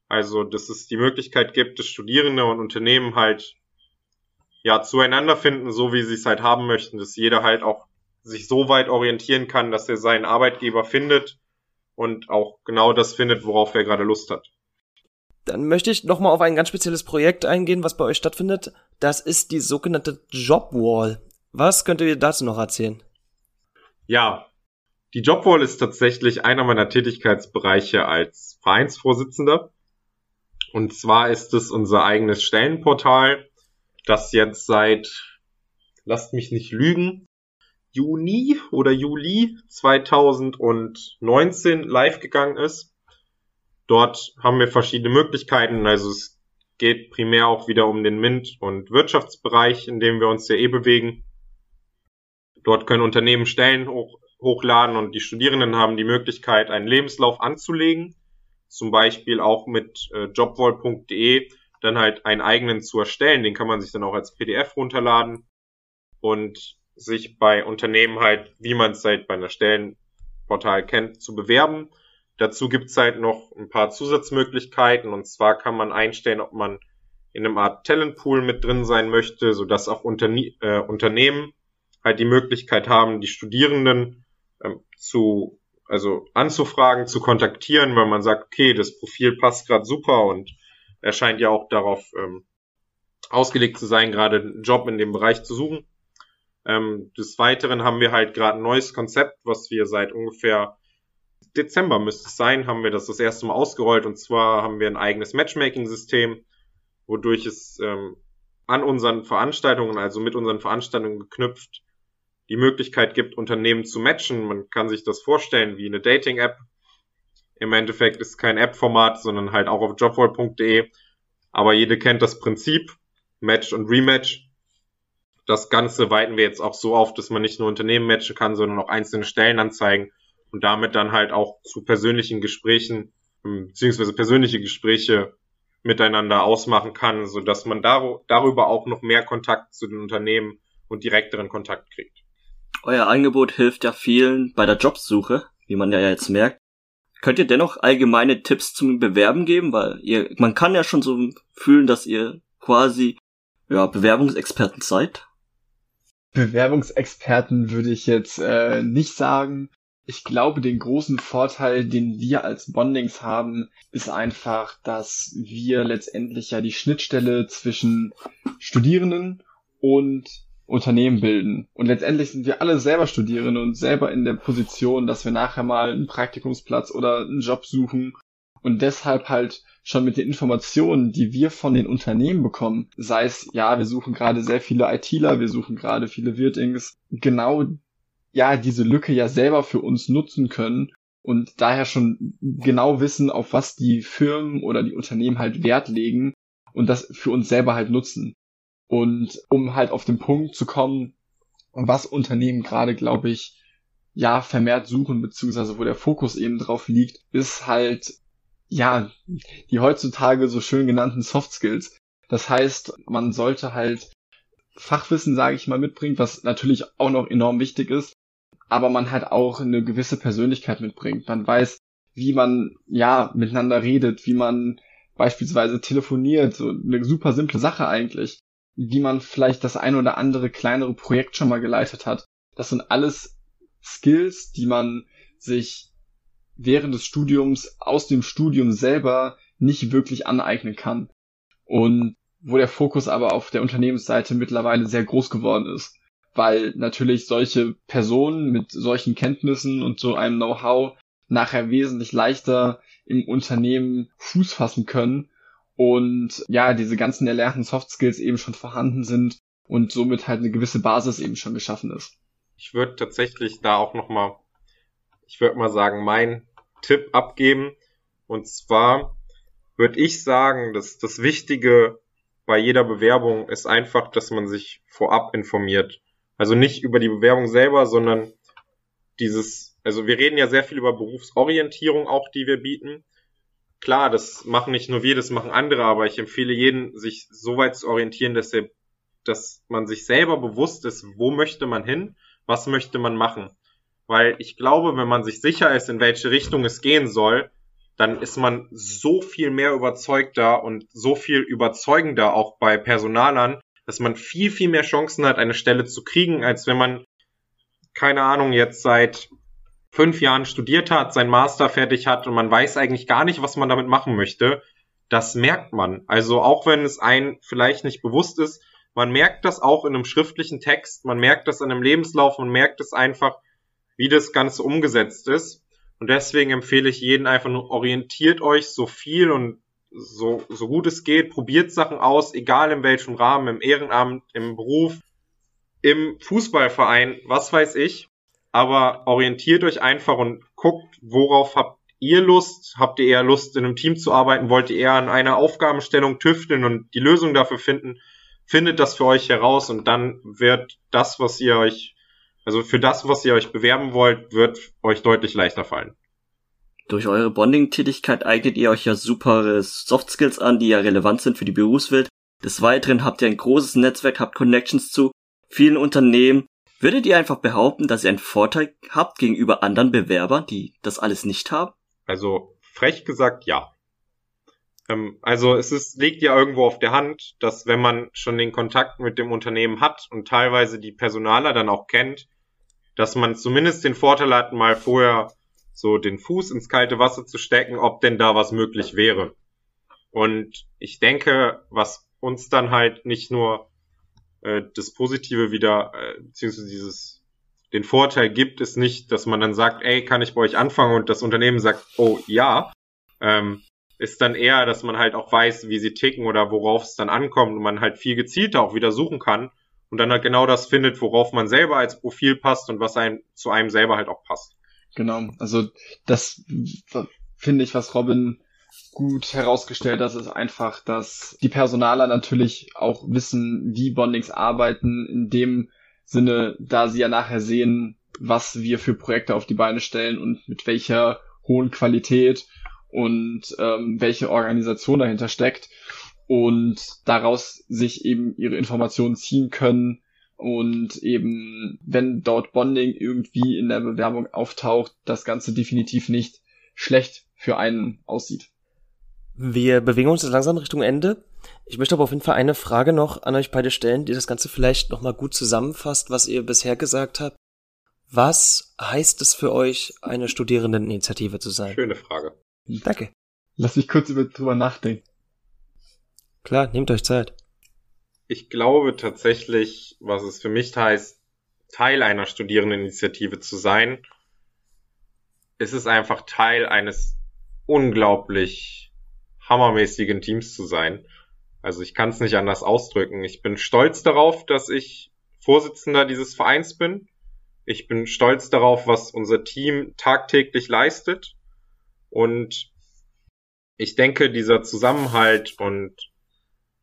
Also, dass es die Möglichkeit gibt, dass Studierende und Unternehmen halt ja zueinander finden, so wie sie es halt haben möchten, dass jeder halt auch sich so weit orientieren kann, dass er seinen Arbeitgeber findet und auch genau das findet, worauf er gerade Lust hat. Dann möchte ich nochmal auf ein ganz spezielles Projekt eingehen, was bei euch stattfindet. Das ist die sogenannte Jobwall. Was könnt ihr dazu noch erzählen? Ja, die Jobwall ist tatsächlich einer meiner Tätigkeitsbereiche als Vereinsvorsitzender. Und zwar ist es unser eigenes Stellenportal, das jetzt seit, lasst mich nicht lügen, Juni oder Juli 2019 live gegangen ist. Dort haben wir verschiedene Möglichkeiten. Also es geht primär auch wieder um den MINT- und Wirtschaftsbereich, in dem wir uns ja eh bewegen. Dort können Unternehmen Stellen hoch, hochladen und die Studierenden haben die Möglichkeit, einen Lebenslauf anzulegen. Zum Beispiel auch mit äh, jobwall.de dann halt einen eigenen zu erstellen. Den kann man sich dann auch als PDF runterladen und sich bei Unternehmen halt, wie man es halt bei einer Stellenportal kennt, zu bewerben. Dazu gibt's halt noch ein paar Zusatzmöglichkeiten und zwar kann man einstellen, ob man in einem Art Talentpool mit drin sein möchte, sodass auch Unterne äh, Unternehmen halt die Möglichkeit haben, die Studierenden ähm, zu also anzufragen, zu kontaktieren, weil man sagt, okay, das Profil passt gerade super und er scheint ja auch darauf ähm, ausgelegt zu sein, gerade einen Job in dem Bereich zu suchen. Ähm, des Weiteren haben wir halt gerade ein neues Konzept, was wir seit ungefähr Dezember müsste es sein, haben wir das das erste Mal ausgerollt und zwar haben wir ein eigenes Matchmaking-System, wodurch es ähm, an unseren Veranstaltungen, also mit unseren Veranstaltungen geknüpft, die Möglichkeit gibt, Unternehmen zu matchen. Man kann sich das vorstellen wie eine Dating-App. Im Endeffekt ist kein App-Format, sondern halt auch auf jobwall.de. Aber jede kennt das Prinzip. Match und Rematch. Das Ganze weiten wir jetzt auch so auf, dass man nicht nur Unternehmen matchen kann, sondern auch einzelne Stellenanzeigen und damit dann halt auch zu persönlichen Gesprächen ähm, beziehungsweise persönliche Gespräche miteinander ausmachen kann, so dass man dar darüber auch noch mehr Kontakt zu den Unternehmen und direkteren Kontakt kriegt. Euer Angebot hilft ja vielen bei der Jobsuche, wie man ja jetzt merkt. Könnt ihr dennoch allgemeine Tipps zum Bewerben geben, weil ihr, man kann ja schon so fühlen, dass ihr quasi ja, Bewerbungsexperten seid. Bewerbungsexperten würde ich jetzt äh, nicht sagen. Ich glaube, den großen Vorteil, den wir als Bondings haben, ist einfach, dass wir letztendlich ja die Schnittstelle zwischen Studierenden und Unternehmen bilden. Und letztendlich sind wir alle selber Studierende und selber in der Position, dass wir nachher mal einen Praktikumsplatz oder einen Job suchen und deshalb halt schon mit den Informationen, die wir von den Unternehmen bekommen, sei es, ja, wir suchen gerade sehr viele ITler, wir suchen gerade viele Wirtings, genau ja diese Lücke ja selber für uns nutzen können und daher schon genau wissen, auf was die Firmen oder die Unternehmen halt Wert legen und das für uns selber halt nutzen. Und um halt auf den Punkt zu kommen, was Unternehmen gerade, glaube ich, ja, vermehrt suchen, beziehungsweise wo der Fokus eben drauf liegt, ist halt, ja, die heutzutage so schön genannten Soft Skills. Das heißt, man sollte halt Fachwissen, sage ich mal, mitbringen, was natürlich auch noch enorm wichtig ist, aber man halt auch eine gewisse Persönlichkeit mitbringt. Man weiß, wie man ja miteinander redet, wie man beispielsweise telefoniert, so eine super simple Sache eigentlich, wie man vielleicht das ein oder andere kleinere Projekt schon mal geleitet hat. Das sind alles Skills, die man sich während des Studiums aus dem Studium selber nicht wirklich aneignen kann. Und wo der Fokus aber auf der Unternehmensseite mittlerweile sehr groß geworden ist weil natürlich solche Personen mit solchen Kenntnissen und so einem Know-how nachher wesentlich leichter im Unternehmen Fuß fassen können und ja, diese ganzen erlernten Soft Skills eben schon vorhanden sind und somit halt eine gewisse Basis eben schon geschaffen ist. Ich würde tatsächlich da auch noch mal, ich würde mal sagen, mein Tipp abgeben und zwar würde ich sagen, dass das Wichtige bei jeder Bewerbung ist einfach, dass man sich vorab informiert. Also nicht über die Bewerbung selber, sondern dieses, also wir reden ja sehr viel über Berufsorientierung auch, die wir bieten. Klar, das machen nicht nur wir, das machen andere, aber ich empfehle jeden, sich so weit zu orientieren, dass er, dass man sich selber bewusst ist, wo möchte man hin, was möchte man machen. Weil ich glaube, wenn man sich sicher ist, in welche Richtung es gehen soll, dann ist man so viel mehr überzeugter und so viel überzeugender auch bei Personalern, dass man viel, viel mehr Chancen hat, eine Stelle zu kriegen, als wenn man, keine Ahnung, jetzt seit fünf Jahren studiert hat, sein Master fertig hat und man weiß eigentlich gar nicht, was man damit machen möchte. Das merkt man. Also auch wenn es ein vielleicht nicht bewusst ist, man merkt das auch in einem schriftlichen Text, man merkt das an einem Lebenslauf, man merkt es einfach, wie das Ganze umgesetzt ist. Und deswegen empfehle ich jeden einfach nur, orientiert euch so viel und so, so gut es geht, probiert Sachen aus, egal in welchem Rahmen, im Ehrenamt, im Beruf, im Fußballverein, was weiß ich. Aber orientiert euch einfach und guckt, worauf habt ihr Lust? Habt ihr eher Lust, in einem Team zu arbeiten? Wollt ihr eher an einer Aufgabenstellung tüfteln und die Lösung dafür finden? Findet das für euch heraus und dann wird das, was ihr euch also für das, was ihr euch bewerben wollt, wird euch deutlich leichter fallen. Durch eure Bonding-Tätigkeit eignet ihr euch ja super Soft Skills an, die ja relevant sind für die Berufswelt. Des Weiteren habt ihr ein großes Netzwerk, habt Connections zu vielen Unternehmen. Würdet ihr einfach behaupten, dass ihr einen Vorteil habt gegenüber anderen Bewerbern, die das alles nicht haben? Also frech gesagt, ja. Ähm, also es ist, liegt ja irgendwo auf der Hand, dass wenn man schon den Kontakt mit dem Unternehmen hat und teilweise die Personaler dann auch kennt, dass man zumindest den Vorteil hat, mal vorher so den Fuß ins kalte Wasser zu stecken, ob denn da was möglich wäre. Und ich denke, was uns dann halt nicht nur äh, das Positive wieder, äh, beziehungsweise dieses, den Vorteil gibt, ist nicht, dass man dann sagt, ey, kann ich bei euch anfangen und das Unternehmen sagt, oh ja, ähm, ist dann eher, dass man halt auch weiß, wie sie ticken oder worauf es dann ankommt und man halt viel gezielter auch wieder suchen kann und dann halt genau das findet, worauf man selber als Profil passt und was einem zu einem selber halt auch passt. Genau, also das finde ich, was Robin gut herausgestellt hat, ist einfach, dass die Personaler natürlich auch wissen, wie Bondings arbeiten, in dem Sinne, da sie ja nachher sehen, was wir für Projekte auf die Beine stellen und mit welcher hohen Qualität und ähm, welche Organisation dahinter steckt und daraus sich eben ihre Informationen ziehen können und eben, wenn dort Bonding irgendwie in der Bewerbung auftaucht, das Ganze definitiv nicht schlecht für einen aussieht. Wir bewegen uns jetzt langsam Richtung Ende. Ich möchte aber auf jeden Fall eine Frage noch an euch beide stellen, die das Ganze vielleicht nochmal gut zusammenfasst, was ihr bisher gesagt habt. Was heißt es für euch, eine Studierendeninitiative zu sein? Schöne Frage. Danke. Lass mich kurz drüber nachdenken. Klar, nehmt euch Zeit. Ich glaube tatsächlich, was es für mich heißt, Teil einer Studierendeninitiative zu sein, ist es einfach Teil eines unglaublich hammermäßigen Teams zu sein. Also ich kann es nicht anders ausdrücken. Ich bin stolz darauf, dass ich Vorsitzender dieses Vereins bin. Ich bin stolz darauf, was unser Team tagtäglich leistet. Und ich denke, dieser Zusammenhalt und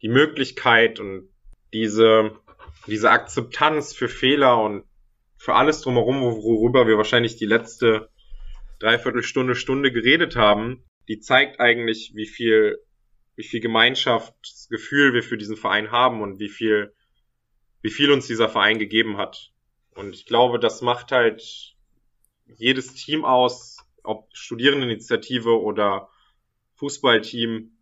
die Möglichkeit und diese, diese Akzeptanz für Fehler und für alles drumherum, worüber wir wahrscheinlich die letzte Dreiviertelstunde, Stunde geredet haben, die zeigt eigentlich, wie viel, wie viel Gemeinschaftsgefühl wir für diesen Verein haben und wie viel, wie viel uns dieser Verein gegeben hat. Und ich glaube, das macht halt jedes Team aus, ob Studierendeninitiative oder Fußballteam,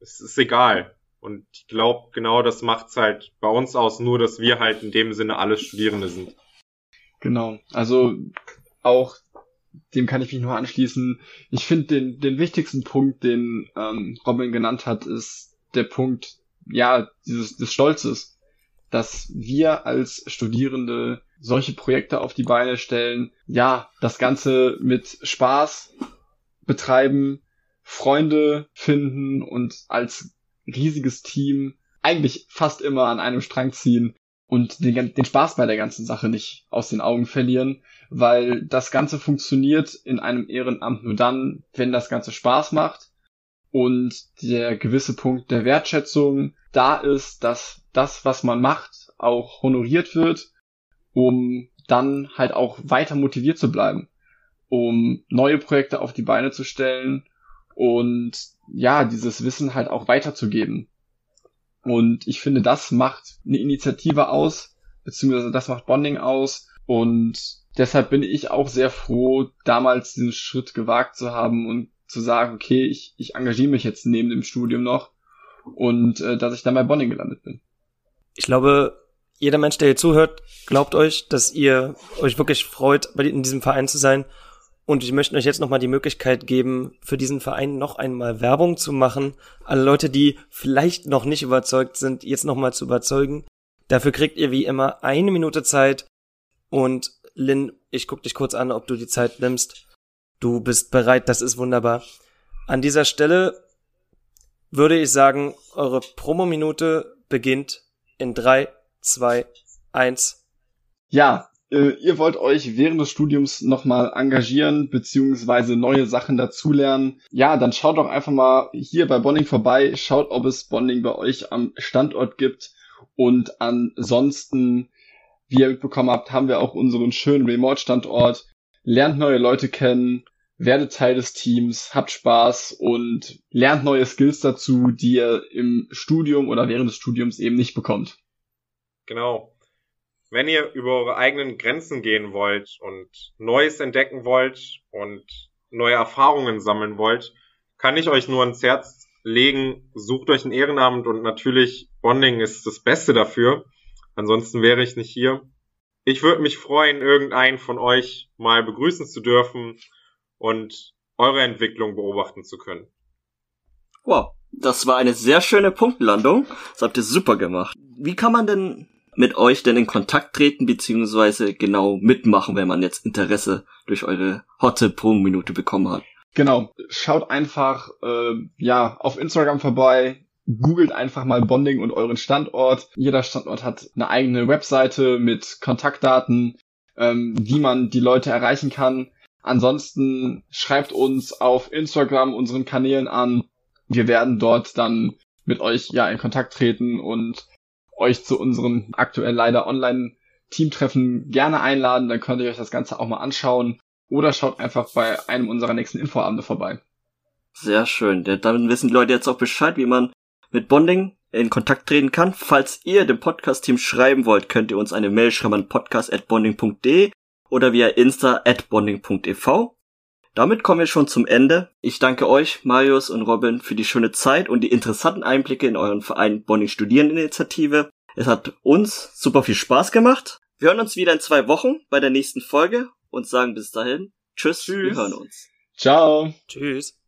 es ist egal. Und ich glaube, genau das macht's halt bei uns aus, nur dass wir halt in dem Sinne alle Studierende sind. Genau. Also auch dem kann ich mich nur anschließen. Ich finde den, den wichtigsten Punkt, den ähm, Robin genannt hat, ist der Punkt, ja, dieses des Stolzes, dass wir als Studierende solche Projekte auf die Beine stellen, ja, das Ganze mit Spaß betreiben, Freunde finden und als riesiges Team eigentlich fast immer an einem Strang ziehen und den, den Spaß bei der ganzen Sache nicht aus den Augen verlieren, weil das Ganze funktioniert in einem Ehrenamt nur dann, wenn das Ganze Spaß macht und der gewisse Punkt der Wertschätzung da ist, dass das, was man macht, auch honoriert wird, um dann halt auch weiter motiviert zu bleiben, um neue Projekte auf die Beine zu stellen und ja, dieses Wissen halt auch weiterzugeben. Und ich finde, das macht eine Initiative aus, beziehungsweise das macht Bonding aus. Und deshalb bin ich auch sehr froh, damals diesen Schritt gewagt zu haben und zu sagen, okay, ich, ich engagiere mich jetzt neben dem Studium noch und äh, dass ich dann bei Bonning gelandet bin. Ich glaube, jeder Mensch, der hier zuhört, glaubt euch, dass ihr euch wirklich freut, in diesem Verein zu sein. Und ich möchte euch jetzt nochmal die Möglichkeit geben, für diesen Verein noch einmal Werbung zu machen. Alle Leute, die vielleicht noch nicht überzeugt sind, jetzt nochmal zu überzeugen. Dafür kriegt ihr wie immer eine Minute Zeit. Und Lynn, ich guck dich kurz an, ob du die Zeit nimmst. Du bist bereit, das ist wunderbar. An dieser Stelle würde ich sagen, eure Promo-Minute beginnt in drei, zwei, eins. Ja, äh, ihr wollt euch während des Studiums nochmal engagieren, beziehungsweise neue Sachen dazulernen. Ja, dann schaut doch einfach mal hier bei Bonding vorbei, schaut, ob es Bonding bei euch am Standort gibt. Und ansonsten, wie ihr mitbekommen habt, haben wir auch unseren schönen Remote-Standort. Lernt neue Leute kennen, werdet Teil des Teams, habt Spaß und lernt neue Skills dazu, die ihr im Studium oder während des Studiums eben nicht bekommt. Genau. Wenn ihr über eure eigenen Grenzen gehen wollt und Neues entdecken wollt und neue Erfahrungen sammeln wollt, kann ich euch nur ans Herz legen, sucht euch ein Ehrenamt und natürlich Bonding ist das Beste dafür. Ansonsten wäre ich nicht hier. Ich würde mich freuen, irgendeinen von euch mal begrüßen zu dürfen und eure Entwicklung beobachten zu können. Wow, das war eine sehr schöne Punktlandung. Das habt ihr super gemacht. Wie kann man denn mit euch denn in Kontakt treten, beziehungsweise genau mitmachen, wenn man jetzt Interesse durch eure Hotte Pro-Minute bekommen hat? Genau, schaut einfach äh, ja auf Instagram vorbei, googelt einfach mal Bonding und euren Standort. Jeder Standort hat eine eigene Webseite mit Kontaktdaten, ähm, wie man die Leute erreichen kann. Ansonsten schreibt uns auf Instagram unseren Kanälen an. Wir werden dort dann mit euch ja in Kontakt treten und euch zu unserem aktuell leider online Teamtreffen gerne einladen. Dann könnt ihr euch das Ganze auch mal anschauen oder schaut einfach bei einem unserer nächsten Infoabende vorbei. Sehr schön. Dann wissen die Leute jetzt auch Bescheid, wie man mit Bonding in Kontakt treten kann. Falls ihr dem Podcast-Team schreiben wollt, könnt ihr uns eine Mail schreiben an podcast.bonding.de oder via insta at bonding.ev. Damit kommen wir schon zum Ende. Ich danke euch, Marius und Robin, für die schöne Zeit und die interessanten Einblicke in euren Verein Bonding Studierendeninitiative. Es hat uns super viel Spaß gemacht. Wir hören uns wieder in zwei Wochen bei der nächsten Folge und sagen bis dahin Tschüss, Tschüss. wir hören uns. Ciao. Tschüss.